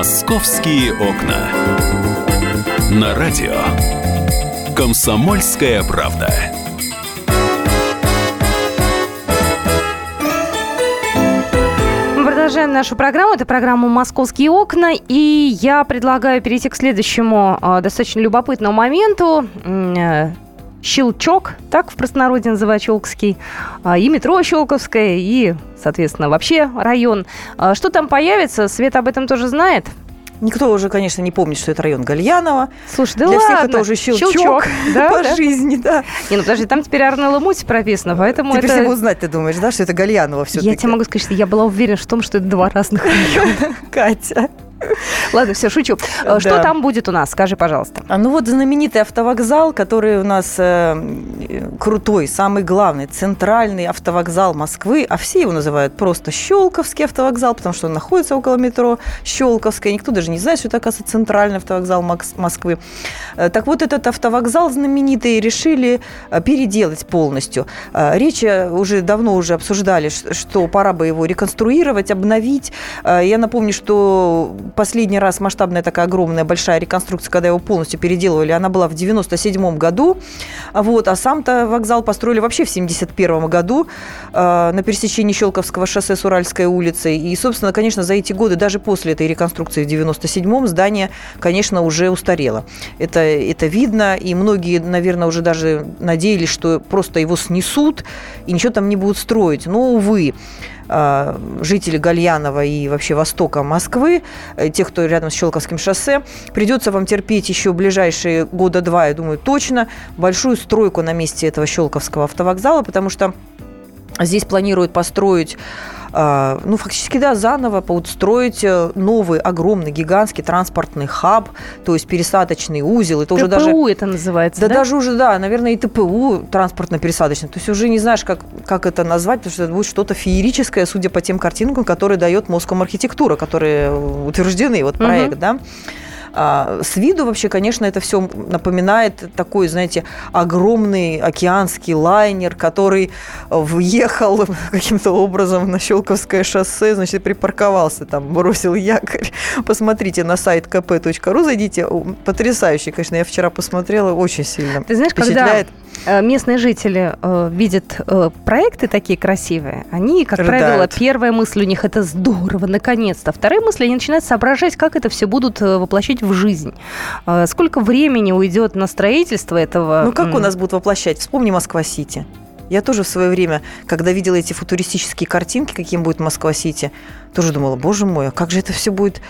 «Московские окна». На радио «Комсомольская правда». Мы продолжаем нашу программу. Это программа «Московские окна». И я предлагаю перейти к следующему э, достаточно любопытному моменту. Щелчок, так в простонародье называют Щелковский, а, и метро Щелковское, и, соответственно, вообще район. А, что там появится, Света об этом тоже знает. Никто уже, конечно, не помнит, что это район Гальянова. Слушай, да Для ладно. всех это уже щелчок, Щелчок, [LAUGHS] да, по да. жизни, да. Не, ну подожди, там теперь Арнелла Мути прописано, поэтому Теперь это... все будут знать, ты думаешь, да, что это Гальянова все Я тебе могу сказать, что я была уверена в том, что это два разных района. [LAUGHS] Катя. [LAUGHS] Ладно, все, шучу. Э, Что Да. там будет у нас? Скажи, пожалуйста. А, Ну вот знаменитый автовокзал, который у нас э, крутой, самый главный, центральный автовокзал Москвы, а все его называют просто Щелковский автовокзал, потому что он находится около метро Щелковская. Никто даже не знает, что это, оказывается, центральный автовокзал Москвы. Э, Так вот, этот автовокзал знаменитый решили э, переделать полностью. Речь уже давно уже обсуждали, что пора бы его реконструировать, обновить. Я напомню, что последний раз масштабная такая огромная большая реконструкция, когда его полностью переделывали, она была в 97 году. Вот, а сам-то вокзал построили вообще в 71 году э, на пересечении Щелковского шоссе с Уральской улицей. И, собственно, конечно, за эти годы, даже после этой реконструкции в 97-м, здание, конечно, уже устарело. Это, это видно, и многие, наверное, уже даже надеялись, что просто его снесут и ничего там не будут строить. Но, увы, жители Гальянова и вообще востока Москвы, э, тех, кто рядом с Щелковским шоссе, придется вам терпеть еще ближайшие года два, я думаю, точно, большую стройку на месте этого Щелковского автовокзала, потому что здесь планируют построить ну, фактически, да, заново построить э, новый, огромный, гигантский транспортный хаб, то есть пересадочный узел. Это уже даже ТПУ это называется, да, да? даже уже, да, наверное, и ТПУ транспортно-пересадочный. То есть уже не знаешь, как, как это назвать, потому что это будет что-то феерическое, судя по тем картинкам, которые дает Моском архитектура, которые утверждены, вот проект, да. А, с виду вообще, конечно, это все напоминает такой, знаете, огромный океанский лайнер, который въехал [LAUGHS] каким-то образом на Щелковское шоссе, значит, припарковался там, бросил якорь. [LAUGHS] Посмотрите на сайт kp.ru, зайдите. Потрясающий, конечно, я вчера посмотрела, очень сильно Ты знаешь, когда впечатляет. э, местные жители э, видят э, проекты такие красивые, они, как Рыдают. правило, первая мысль у них это здорово, наконец-то. Вторая мысль, они начинают соображать, как это все будут э, воплощать в жизнь. Э, Сколько времени уйдет на строительство этого? Ну, как у нас будут воплощать? Вспомни Москва-Сити. Я тоже в свое время, когда видела эти футуристические картинки, каким будет Москва-Сити, тоже думала, боже мой, а как же это все будет...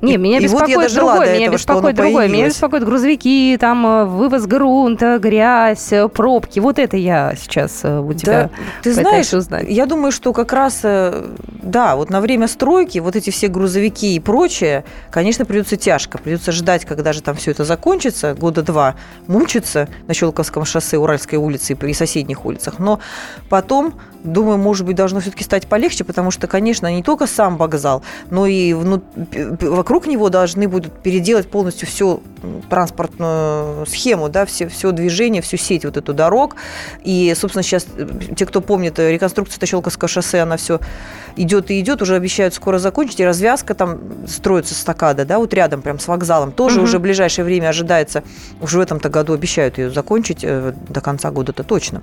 Не, И- меня вот беспокоит другое, меня этого, беспокоит другое. Меня беспокоят грузовики, там э, вывоз грунта, грязь, э, пробки. Вот это я сейчас э, у тебя Да, ты знаешь, узнать. я думаю, что как раз, да, вот на время стройки вот эти все грузовики и прочее, конечно, придется тяжко. Придется ждать, когда же там все это закончится, года два, мучиться на Щелковском шоссе, Уральской улице и при соседних улицах. Но потом, думаю, может быть, должно все-таки стать полегче, потому что, конечно, не только сам вокзал, но и вну- вокруг него должны будут переделать полностью всю транспортную схему, да, все, все движение, всю сеть вот эту дорог. И, собственно, сейчас те, кто помнит, э, реконструкция Тощелковского шоссе, она все идет и идет, уже обещают скоро закончить, и развязка там строится стакада, да, вот рядом прям с вокзалом, тоже Мгм. уже в ближайшее время ожидается, уже в этом-то году обещают ее закончить, э, до конца года-то точно.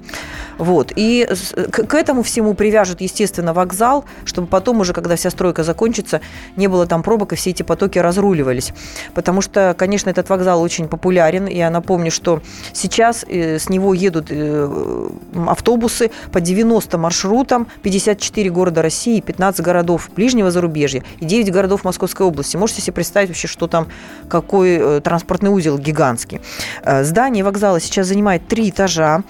Вот, и к, к этому всему привяжут, естественно, вокзал, чтобы потом уже, когда вся стройка закончится, не было там пробок, и все эти потоки разруливались. Потому что, конечно, этот вокзал очень популярен. Я напомню, что сейчас э, с него едут э, автобусы по 90 маршрутам, 54 города России, 15 городов ближнего зарубежья и 9 городов Московской области. Можете себе представить вообще, что там, какой э, транспортный узел гигантский. Здание вокзала сейчас занимает три этажа.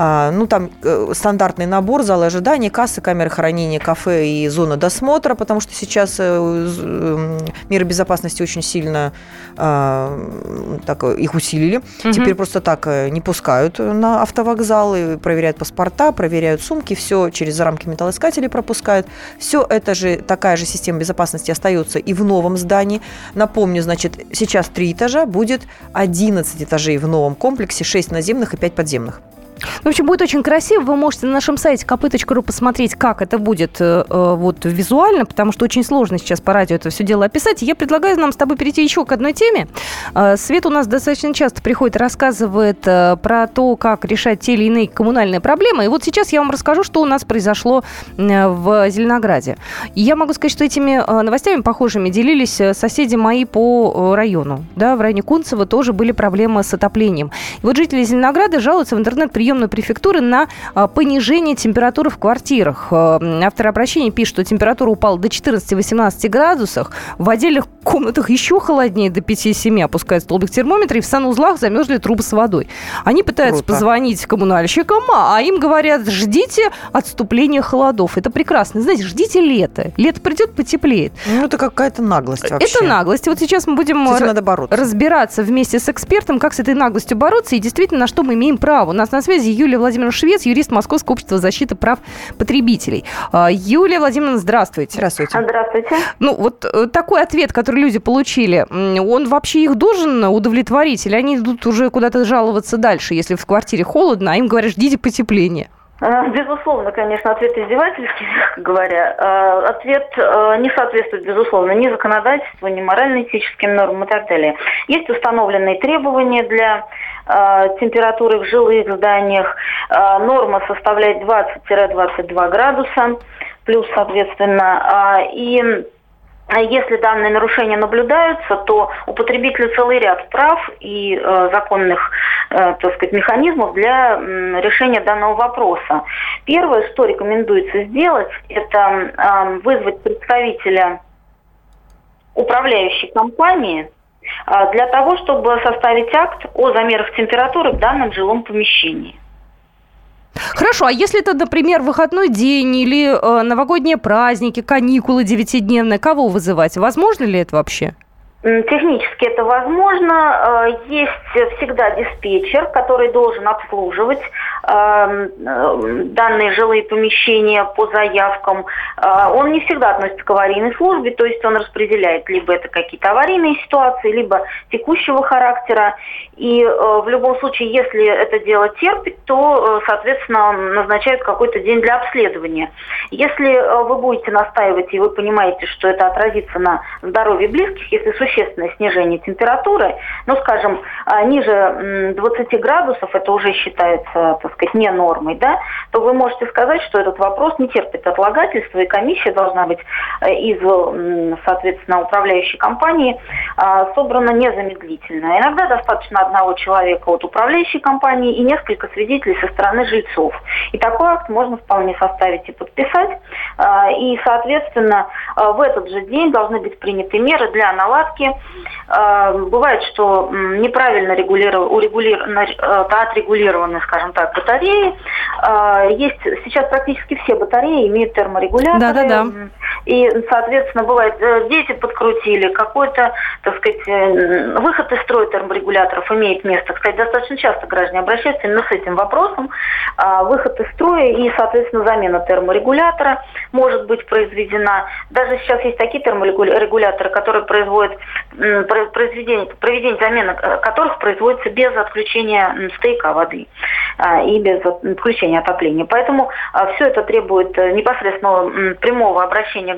А, Ну, там э, стандартный набор, залы ожидания, кассы, камеры хранения, кафе и зона досмотра, потому что сейчас э, з- м, меры безопасности очень сильно а, так, э, их усилили. Мгм. Теперь просто так не пускают на автовокзалы, проверяют паспорта, проверяют сумки, все через рамки металлоискателей пропускают. Все это же, такая же система безопасности остается и в новом здании. Напомню, значит, сейчас три этажа, будет 11 этажей в новом комплексе, 6 наземных и 5 подземных. В общем, будет очень красиво. Вы можете на нашем сайте kp.ru посмотреть, как это будет э, э, вот визуально, потому что очень сложно сейчас по радио это все дело описать. Я предлагаю нам с тобой перейти еще к одной теме. Э, Свет у нас достаточно часто приходит рассказывает э, про то, как решать те или иные коммунальные проблемы. И вот сейчас я вам расскажу, что у нас произошло э, в Зеленограде. И я могу сказать, что этими э, новостями похожими делились э, соседи мои по э, району. Да, в районе Кунцево тоже были проблемы с отоплением. И вот жители Зеленограда жалуются в интернет-приемную приемную префектуры на понижение температуры в квартирах. Автор обращения пишет, что температура упала до 14-18 градусов. В отдельных комнатах еще холоднее, до 5-7 опускается столбик термометра, и в санузлах замерзли трубы с водой. Они пытаются Круто. позвонить коммунальщикам, а им говорят, ждите отступления холодов. Это прекрасно. Знаете, ждите лето. Лето придет, потеплеет. Ну, это какая-то наглость вообще. Это наглость. Вот сейчас мы будем надо бороться. разбираться вместе с экспертом, как с этой наглостью бороться, и действительно, на что мы имеем право. У нас на связи Юлия Владимировна Швец, юрист Московского общества защиты прав потребителей. А, Юлия Владимировна, здравствуйте. Здравствуйте. Здравствуйте. Ну, вот э, такой ответ, который люди получили, он вообще их должен удовлетворить? Или они идут уже куда-то жаловаться дальше, если в квартире холодно, а им говорят, ждите потепления? Э, безусловно, конечно, ответ издевательский, [LAUGHS] говоря. Э, ответ э, не соответствует, безусловно, ни законодательству, ни морально-этическим нормам и так далее. Есть установленные требования для температуры в жилых зданиях. Норма составляет 20-22 градуса, плюс, соответственно. И если данные нарушения наблюдаются, то у потребителя целый ряд прав и э, законных э, так сказать, механизмов для э, решения данного вопроса. Первое, что рекомендуется сделать, это э, вызвать представителя управляющей компании э, для того, чтобы составить акт о замерах температуры в данном жилом помещении. Хорошо, а если это, например, выходной день или э, новогодние праздники, каникулы девятидневные, кого вызывать? Возможно ли это вообще? Технически это возможно. Э, есть всегда диспетчер, который должен обслуживать эм, э, данные жилые помещения по заявкам. Э, он не всегда относится к аварийной службе, то есть он распределяет либо это какие-то аварийные ситуации, либо текущего характера. И в любом случае, если это дело терпит, то, соответственно, назначают какой-то день для обследования. Если вы будете настаивать и вы понимаете, что это отразится на здоровье близких, если существенное снижение температуры, ну, скажем, а, ниже 20 градусов, это уже считается, так сказать, не нормой, да, то вы можете сказать, что этот вопрос не терпит отлагательства, и комиссия должна быть э, из, соответственно, управляющей компании а, собрана незамедлительно. Иногда достаточно одного человека от управляющей компании и несколько свидетелей со стороны жильцов. И такой акт можно вполне составить и подписать. А, и, соответственно, в этот же день должны быть приняты меры для наладки. А, бывает, что неправильно урегулированы, отрегулированы, скажем так, батареи. А, есть сейчас практически все батареи имеют терморегуляторы. Да, да, да. И, соответственно, бывает, э, дети подкрутили, какой-то, так сказать, э, выход из строя терморегуляторов имеет место. Кстати, достаточно часто граждане обращаются именно с этим вопросом. А, выход из строя и, соответственно, замена терморегулятора может быть произведена. Даже сейчас есть такие терморегуляторы, которые производят произведение, проведение замены которых производится без отключения стейка воды а, и без отключения отопления. Поэтому а, все это требует э, непосредственного прямого обращения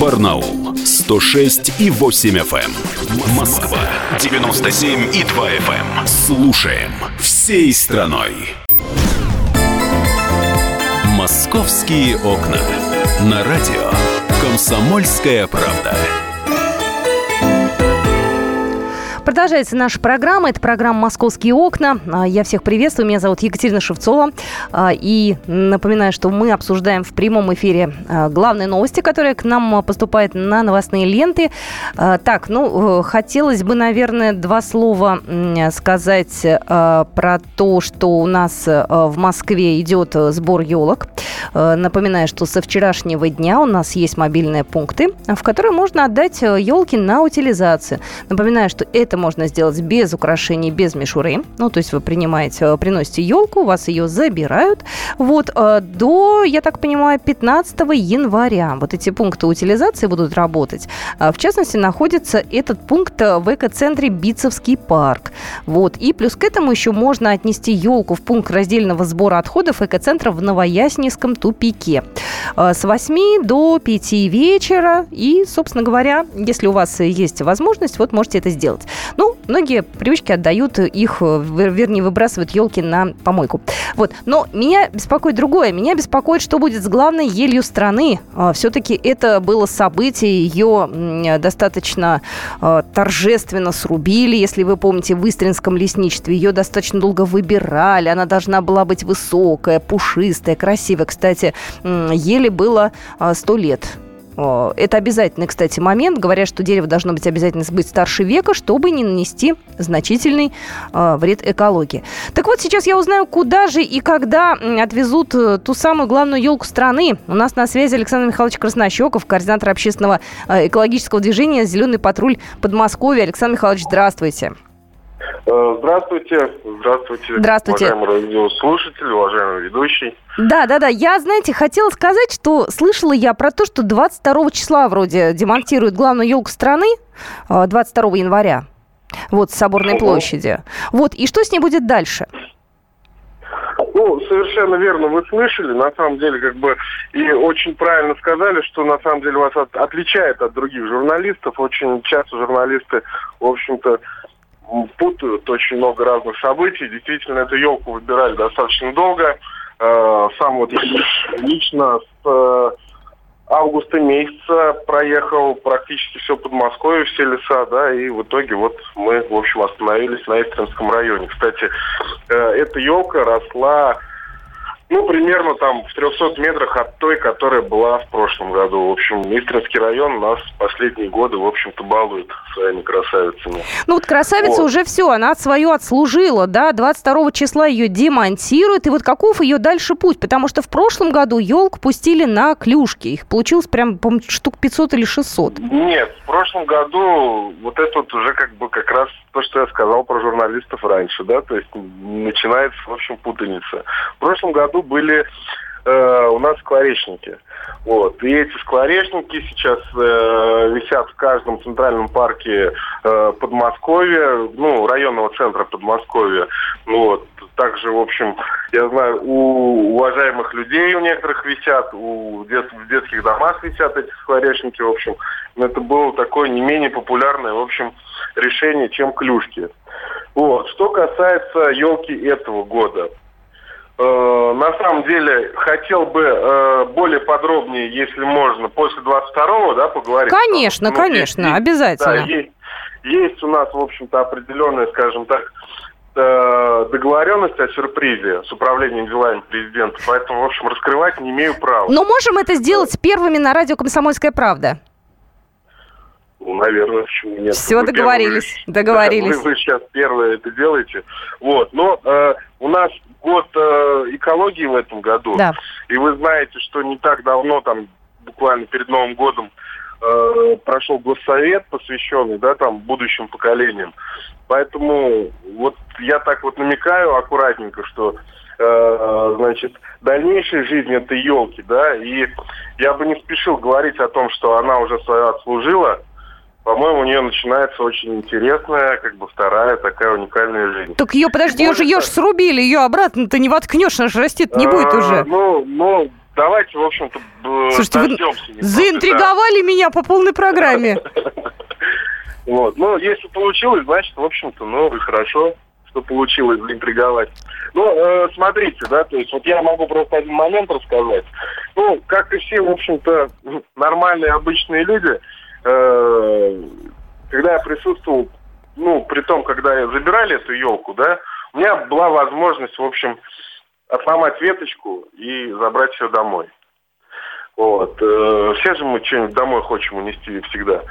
Барнаул 106 и 8 FM. Москва 97 и 2 FM. Слушаем всей страной. Московские окна. На радио Комсомольская правда. Продолжается наша программа. Это программа «Московские окна». А, я всех приветствую. Меня зовут Екатерина Шевцова. А, и напоминаю, что мы обсуждаем в прямом эфире а, главные новости, которые к нам поступают на новостные ленты. Так, ну, хотелось бы, наверное, два слова сказать про то, что у нас в Москве идет сбор елок. Напоминаю, что со вчерашнего дня у нас есть мобильные пункты, в которые можно отдать елки на утилизацию. Напоминаю, что это можно сделать без украшений, без мишуры. Ну, то есть вы принимаете, э, приносите елку, у вас ее забирают. Вот э, до, я так понимаю, 15 января вот эти пункты утилизации будут работать. А, в частности, находится этот пункт в экоцентре Бицевский парк. Вот. И плюс к этому еще можно отнести елку в пункт раздельного сбора отходов экоцентра в Новояснинском тупике. С 8 до 5 вечера. И, собственно говоря, если у вас есть возможность, вот можете это сделать. Ну, многие привычки отдают их, вернее, выбрасывают елки на помойку. Вот. Но меня беспокоит другое. Меня беспокоит, что будет с главной елью страны. А, Все-таки это было событие, ее достаточно торжественно срубили, если вы помните, в Истринском лесничестве. Ее достаточно долго выбирали, она должна была быть высокая, пушистая, красивая. Кстати, еле было 100 а, лет. Это обязательный, кстати, момент. Говорят, что дерево должно быть обязательно быть старше века, чтобы не нанести значительный э, вред экологии. Так вот, сейчас я узнаю, куда же и когда отвезут э, ту самую главную елку страны. У нас на связи Александр Михайлович Краснощеков, координатор общественного э, экологического движения «Зеленый патруль Подмосковья». Александр Михайлович, здравствуйте. Э, здравствуйте. Здравствуйте. Здравствуйте. Уважаемый радиослушатель, уважаемый ведущий. Да, да, да. Я, знаете, хотела сказать, что слышала я про то, что 22 числа вроде демонтируют главную елку страны, 22 э, января, вот, с Соборной площади. Вот, и что с ней будет дальше? Ну, совершенно верно вы слышали. На самом деле, как бы, и очень правильно сказали, что на самом деле вас от, отличает от других журналистов. Очень часто журналисты, в общем-то, путают очень много разных событий. Действительно, эту елку выбирали достаточно долго. Э, сам вот лично с э, августа месяца проехал практически все Подмосковье, все леса, да, и в итоге вот мы, в общем, остановились на Истринском районе. Кстати, э, эта елка росла ну, примерно там в 300 метрах от той, которая была в прошлом году. В общем, Истринский район нас последние годы, в общем-то, балует своими красавицами. Ну, вот красавица вот. уже все, она свою отслужила, да, 22 числа ее демонтируют, и вот каков ее дальше путь? Потому что в прошлом году елку пустили на клюшки, их получилось прям, по штук 500 или 600. Нет, в прошлом году вот это вот уже как бы как раз то, что я сказал про журналистов раньше, да, то есть начинается, в общем, путаница. В прошлом году были э, у нас скворечники. Вот. И эти скворечники сейчас э, висят в каждом центральном парке э, Подмосковья, ну, районного центра Подмосковья. Вот. Также, в общем, я знаю, у уважаемых людей у некоторых висят, у дет, в детских домах висят эти скворечники, в общем. Это было такое не менее популярное, в общем, решение, чем клюшки. Вот. Что касается елки этого года – на самом деле хотел бы э, более подробнее, если можно, после 22-го, да, поговорить. Конечно, ну, конечно, есть, обязательно. Да, есть, есть у нас, в общем-то, определенная, скажем так, э, договоренность о сюрпризе с управлением делами президента, поэтому, в общем, раскрывать не имею права. Но можем это сделать первыми на радио «Комсомольская правда». Ну, наверное, почему нет. Все, вы договорились, первые, договорились. Вы, вы сейчас первые это делаете. Вот, но э, у нас год э, экологии в этом году. Да. И вы знаете, что не так давно, там, буквально перед Новым годом, э, прошел госсовет, посвященный, да, там, будущим поколениям. Поэтому вот я так вот намекаю аккуратненько, что э, значит, дальнейшая жизнь этой елки, да, и я бы не спешил говорить о том, что она уже свое отслужила, по-моему, у нее начинается очень интересная, как бы вторая такая уникальная жизнь. Так ее, подожди, ее же, ее же срубили, ее обратно-то не воткнешь, она же растет не будет уже. Ну, ну, давайте, в общем-то, Слушайте, вы заинтриговали меня по полной программе. [LAUGHS] Вот, ну, если получилось, значит, в общем-то, ну, и хорошо, что получилось заинтриговать. Ну, э, смотрите, да, то есть вот я могу просто один момент рассказать. Ну, как и все, в общем-то, [LAUGHS] нормальные, обычные люди, Э, когда я присутствовал, ну, при том, когда забирали эту елку, да, у меня была возможность, в общем, отломать веточку и забрать ее домой. Вот. Э, все же мы что-нибудь домой хочем унести всегда.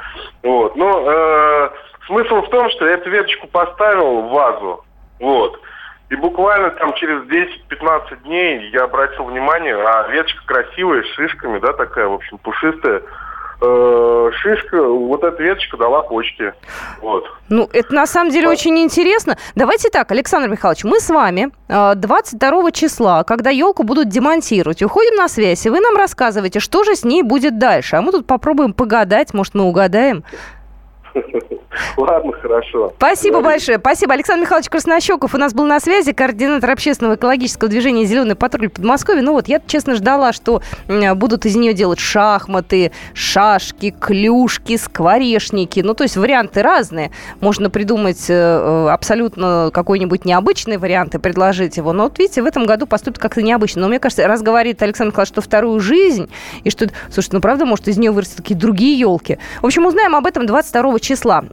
Вот. Но э, смысл в том, что я эту веточку поставил в вазу. Вот. И буквально там через 10-15 дней я обратил внимание, а веточка красивая, с шишками, да, такая, в общем, пушистая. Э, шишка, вот эта веточка дала почки. Вот. Ну, это на самом деле очень интересно. Давайте так, Александр Михайлович, мы с вами 22 числа, когда елку будут демонтировать, уходим на связь, и вы нам рассказываете, что же с ней будет дальше. А мы тут попробуем погадать, может, мы угадаем. [LAUGHS] Ладно, хорошо. Спасибо Говори. большое. Спасибо. Александр Михайлович Краснощеков у нас был на связи, координатор общественного экологического движения «Зеленый патруль» Подмосковья. Ну вот, я честно ждала, что будут из нее делать шахматы, шашки, клюшки, скворечники. Ну, то есть варианты разные. Можно придумать э, абсолютно какой-нибудь необычный вариант и предложить его. Но вот видите, в этом году поступит как-то необычно. Но мне кажется, раз говорит Александр Михайлович, что вторую жизнь, и что, слушайте, ну правда, может, из нее вырастут такие другие елки. В общем, узнаем об этом 22 числа.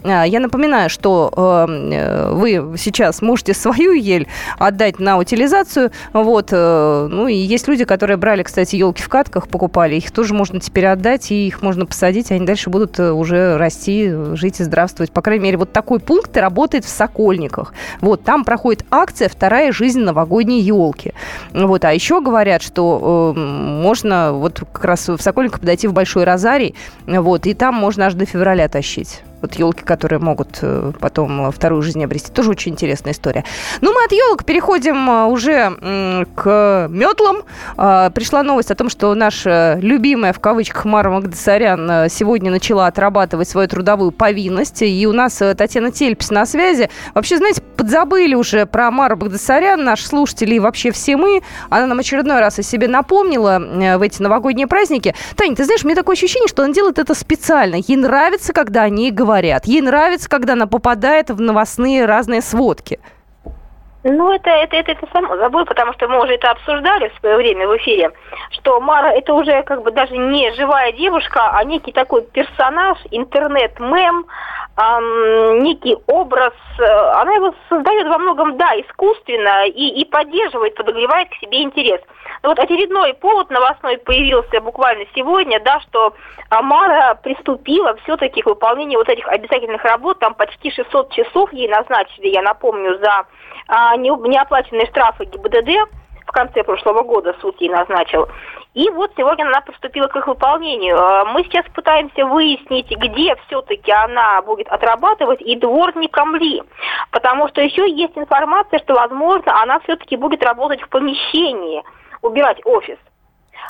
А, я напоминаю, что эм, э, вы сейчас можете свою ель отдать на утилизацию. Вот. Э, ну и есть люди, которые брали, кстати, елки в катках, покупали. Их тоже можно теперь отдать, и их можно посадить. Они дальше будут э, уже расти, жить и здравствовать. По крайней мере, вот такой пункт работает в Сокольниках. Вот. Там проходит акция «Вторая жизнь новогодней елки». Вот. А еще говорят, что э, можно вот как раз в Сокольниках подойти в Большой Розарий, вот, и там можно аж до февраля тащить вот елки, которые могут э, потом вторую жизнь обрести. Тоже очень интересная история. Ну, мы от елок переходим э, уже к метлам. А, пришла новость о том, что наша любимая, в кавычках, Мара Магдасарян э, сегодня начала отрабатывать свою трудовую повинность. И у нас Татьяна Тельпс на связи. Вообще, знаете, подзабыли уже про Мару Багдасарян, наши слушатели и вообще все мы. Она нам очередной раз о себе напомнила в эти новогодние праздники. Таня, ты знаешь, меня такое ощущение, что она делает это специально. Ей нравится, когда они говорят говорят. Ей нравится, когда она попадает в новостные разные сводки. Ну, это, это, это, это само забыл, потому что мы уже это обсуждали в свое время в эфире, что Мара это уже как бы даже не живая девушка, а некий такой персонаж, интернет-мем, эм, некий образ. Она его создает во многом, да, искусственно и, и поддерживает, подогревает к себе интерес. Но вот очередной повод новостной появился буквально сегодня, да, что Мара приступила все-таки к выполнению вот этих обязательных работ, там почти 600 часов ей назначили, я напомню, за а, неоплаченные штрафы ГИБДД в конце прошлого года суд ей назначил. И вот сегодня она приступила к их выполнению. А, мы сейчас пытаемся выяснить, где все-таки она будет отрабатывать и дворником ли. Потому что еще есть информация, что, возможно, она все-таки будет работать в помещении, убирать офис.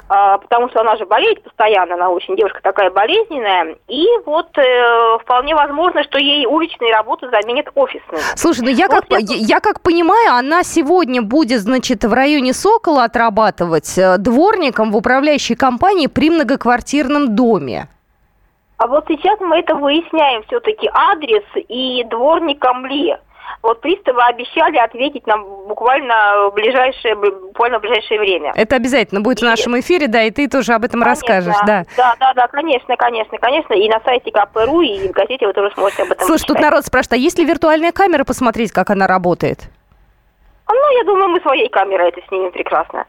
А, потому что она же болеет постоянно, она очень девушка такая болезненная, и вот э, вполне возможно, что ей уличные работы заменят офисные. Слушай, ну я, вот как, я, я как понимаю, она сегодня будет, значит, в районе Сокола отрабатывать э, дворником в управляющей компании при многоквартирном доме. А вот сейчас мы это выясняем все-таки адрес и дворником ли. Вот приставы обещали ответить нам буквально в ближайшее, буквально в ближайшее время. Это обязательно будет и... в нашем эфире, да, и ты тоже об этом конечно, расскажешь, да. Да, да, да, конечно, конечно, конечно. И на сайте КПРУ, и в газете вы тоже сможете об этом Слушай, почитать. тут народ спрашивает, а есть ли виртуальная камера посмотреть, как она работает? Ну, я думаю, мы своей камерой это снимем прекрасно.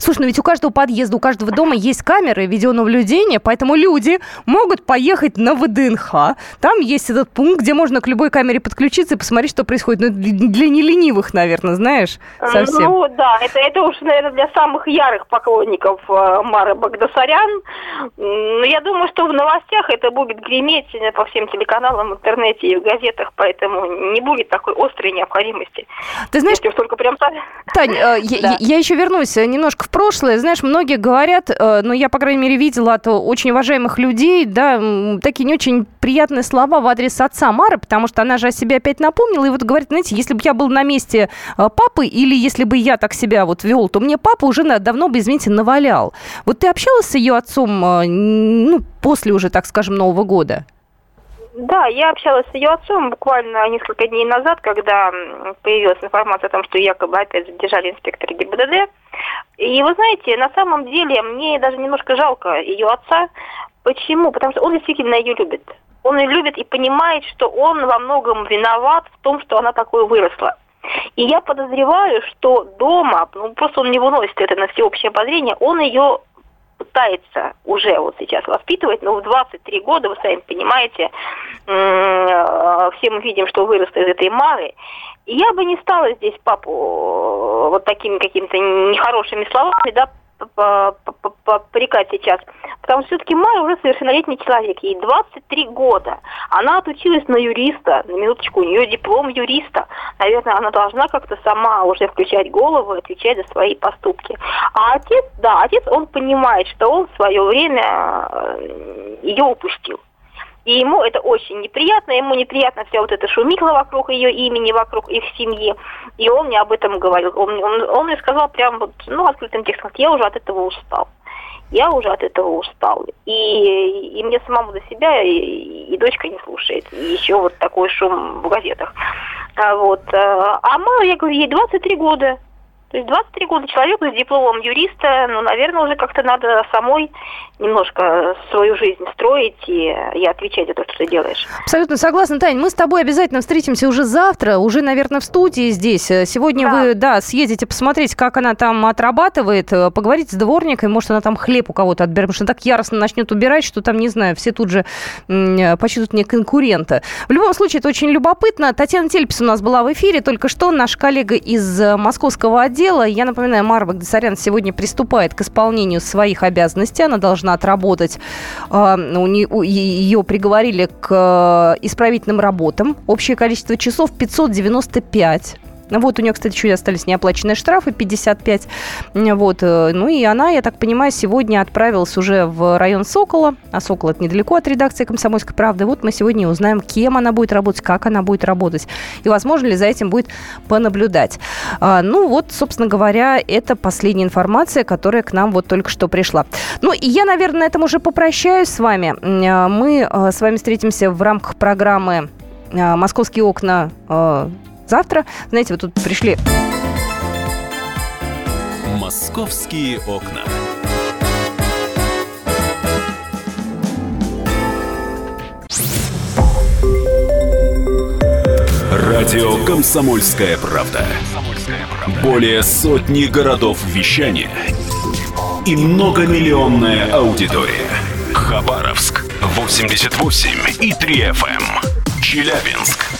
Слушай, ну ведь у каждого подъезда, у каждого дома есть камеры видеонаблюдения, поэтому люди могут поехать на ВДНХ. Там есть этот пункт, где можно к любой камере подключиться и посмотреть, что происходит. Ну, для неленивых, наверное, знаешь, совсем. Ну, да, это, это уж, наверное, для самых ярых поклонников э, Мары Багдасарян. Но я думаю, что в новостях это будет греметь по всем телеканалам, в интернете и в газетах, поэтому не будет такой острой необходимости. Ты знаешь, Если только прям... Тань, э, [LAUGHS] да. я, я еще вернусь немножко в прошлое, знаешь, многие говорят, э, ну, я, по крайней мере, видела от очень уважаемых людей, да, такие не очень приятные слова в адрес отца Мары, потому что она же о себе опять напомнила, и вот говорит, знаете, если бы я был на месте э, папы, или если бы я так себя вот вел, то мне папа уже давно бы, извините, навалял. Вот ты общалась с ее отцом, э, ну, после уже, так скажем, Нового года? Да, я общалась с ее отцом буквально несколько дней назад, когда появилась информация о том, что якобы опять задержали инспектора ГИБДД. И вы знаете, на самом деле мне даже немножко жалко ее отца. Почему? Потому что он действительно ее любит. Он ее любит и понимает, что он во многом виноват в том, что она такой выросла. И я подозреваю, что дома, ну просто он не выносит это на всеобщее обозрение, он ее пытается уже вот сейчас воспитывать, но в 23 года, вы сами понимаете, все мы видим, что выросло из этой мары. Я бы не стала здесь папу э, вот такими какими-то нехорошими словами, да, попрекать сейчас. Потому что все-таки Майя уже совершеннолетний человек, ей 23 года. Она отучилась на юриста, на минуточку, у нее диплом юриста. Наверное, она должна как-то сама уже включать голову и отвечать за свои поступки. А отец, да, отец, он понимает, что он в свое время э, ее упустил. И ему это очень неприятно, ему неприятно вся вот эта шумихла вокруг ее имени, вокруг их семьи. И он мне об этом говорил. Он, он, он мне сказал прям вот, ну, открытым текстом, я уже от этого устал. Я уже от этого устал. И, и мне самому за себя и, и дочка не слушает. И еще вот такой шум в газетах. А, вот. Э, а мама, я говорю, ей 23 года. То есть 23 года человеку с дипломом юриста, ну, наверное, уже как-то надо самой немножко свою жизнь строить и, и отвечать за то, что ты делаешь. Абсолютно согласна, Тань. Мы с тобой обязательно встретимся уже завтра, уже, наверное, в студии здесь. Сегодня да. вы, да, съездите посмотреть, как она там отрабатывает, поговорить с дворникой, может, она там хлеб у кого-то отберет, потому что так яростно начнет убирать, что там, не знаю, все тут же почувствуют не конкурента. В любом случае, это очень любопытно. Татьяна Тельпис у нас была в эфире только что, наш коллега из московского отдела дела. Я напоминаю, Мара Багдасарян сегодня приступает к исполнению своих обязанностей. Она должна отработать. А, ее приговорили к э, исправительным работам. Общее количество часов 595. Вот у нее, кстати, чуть остались неоплаченные штрафы 55. Вот. Э, ну и она, я так понимаю, сегодня отправилась уже в район Сокола. А Сокол это недалеко от редакции «Комсомольской правды». Вот мы сегодня узнаем, кем она будет работать, как она будет работать. И возможно ли за этим будет понаблюдать. А, ну вот, собственно говоря, это последняя информация, которая к нам вот только что пришла. Ну и я, наверное, на этом уже попрощаюсь с вами. А, мы а, с вами встретимся в рамках программы «Московские окна» завтра. Знаете, вот тут пришли... «Московские окна». Радио «Комсомольская правда». Более сотни городов вещания и многомиллионная аудитория. Хабаровск 88 и 3 FM. Челябинск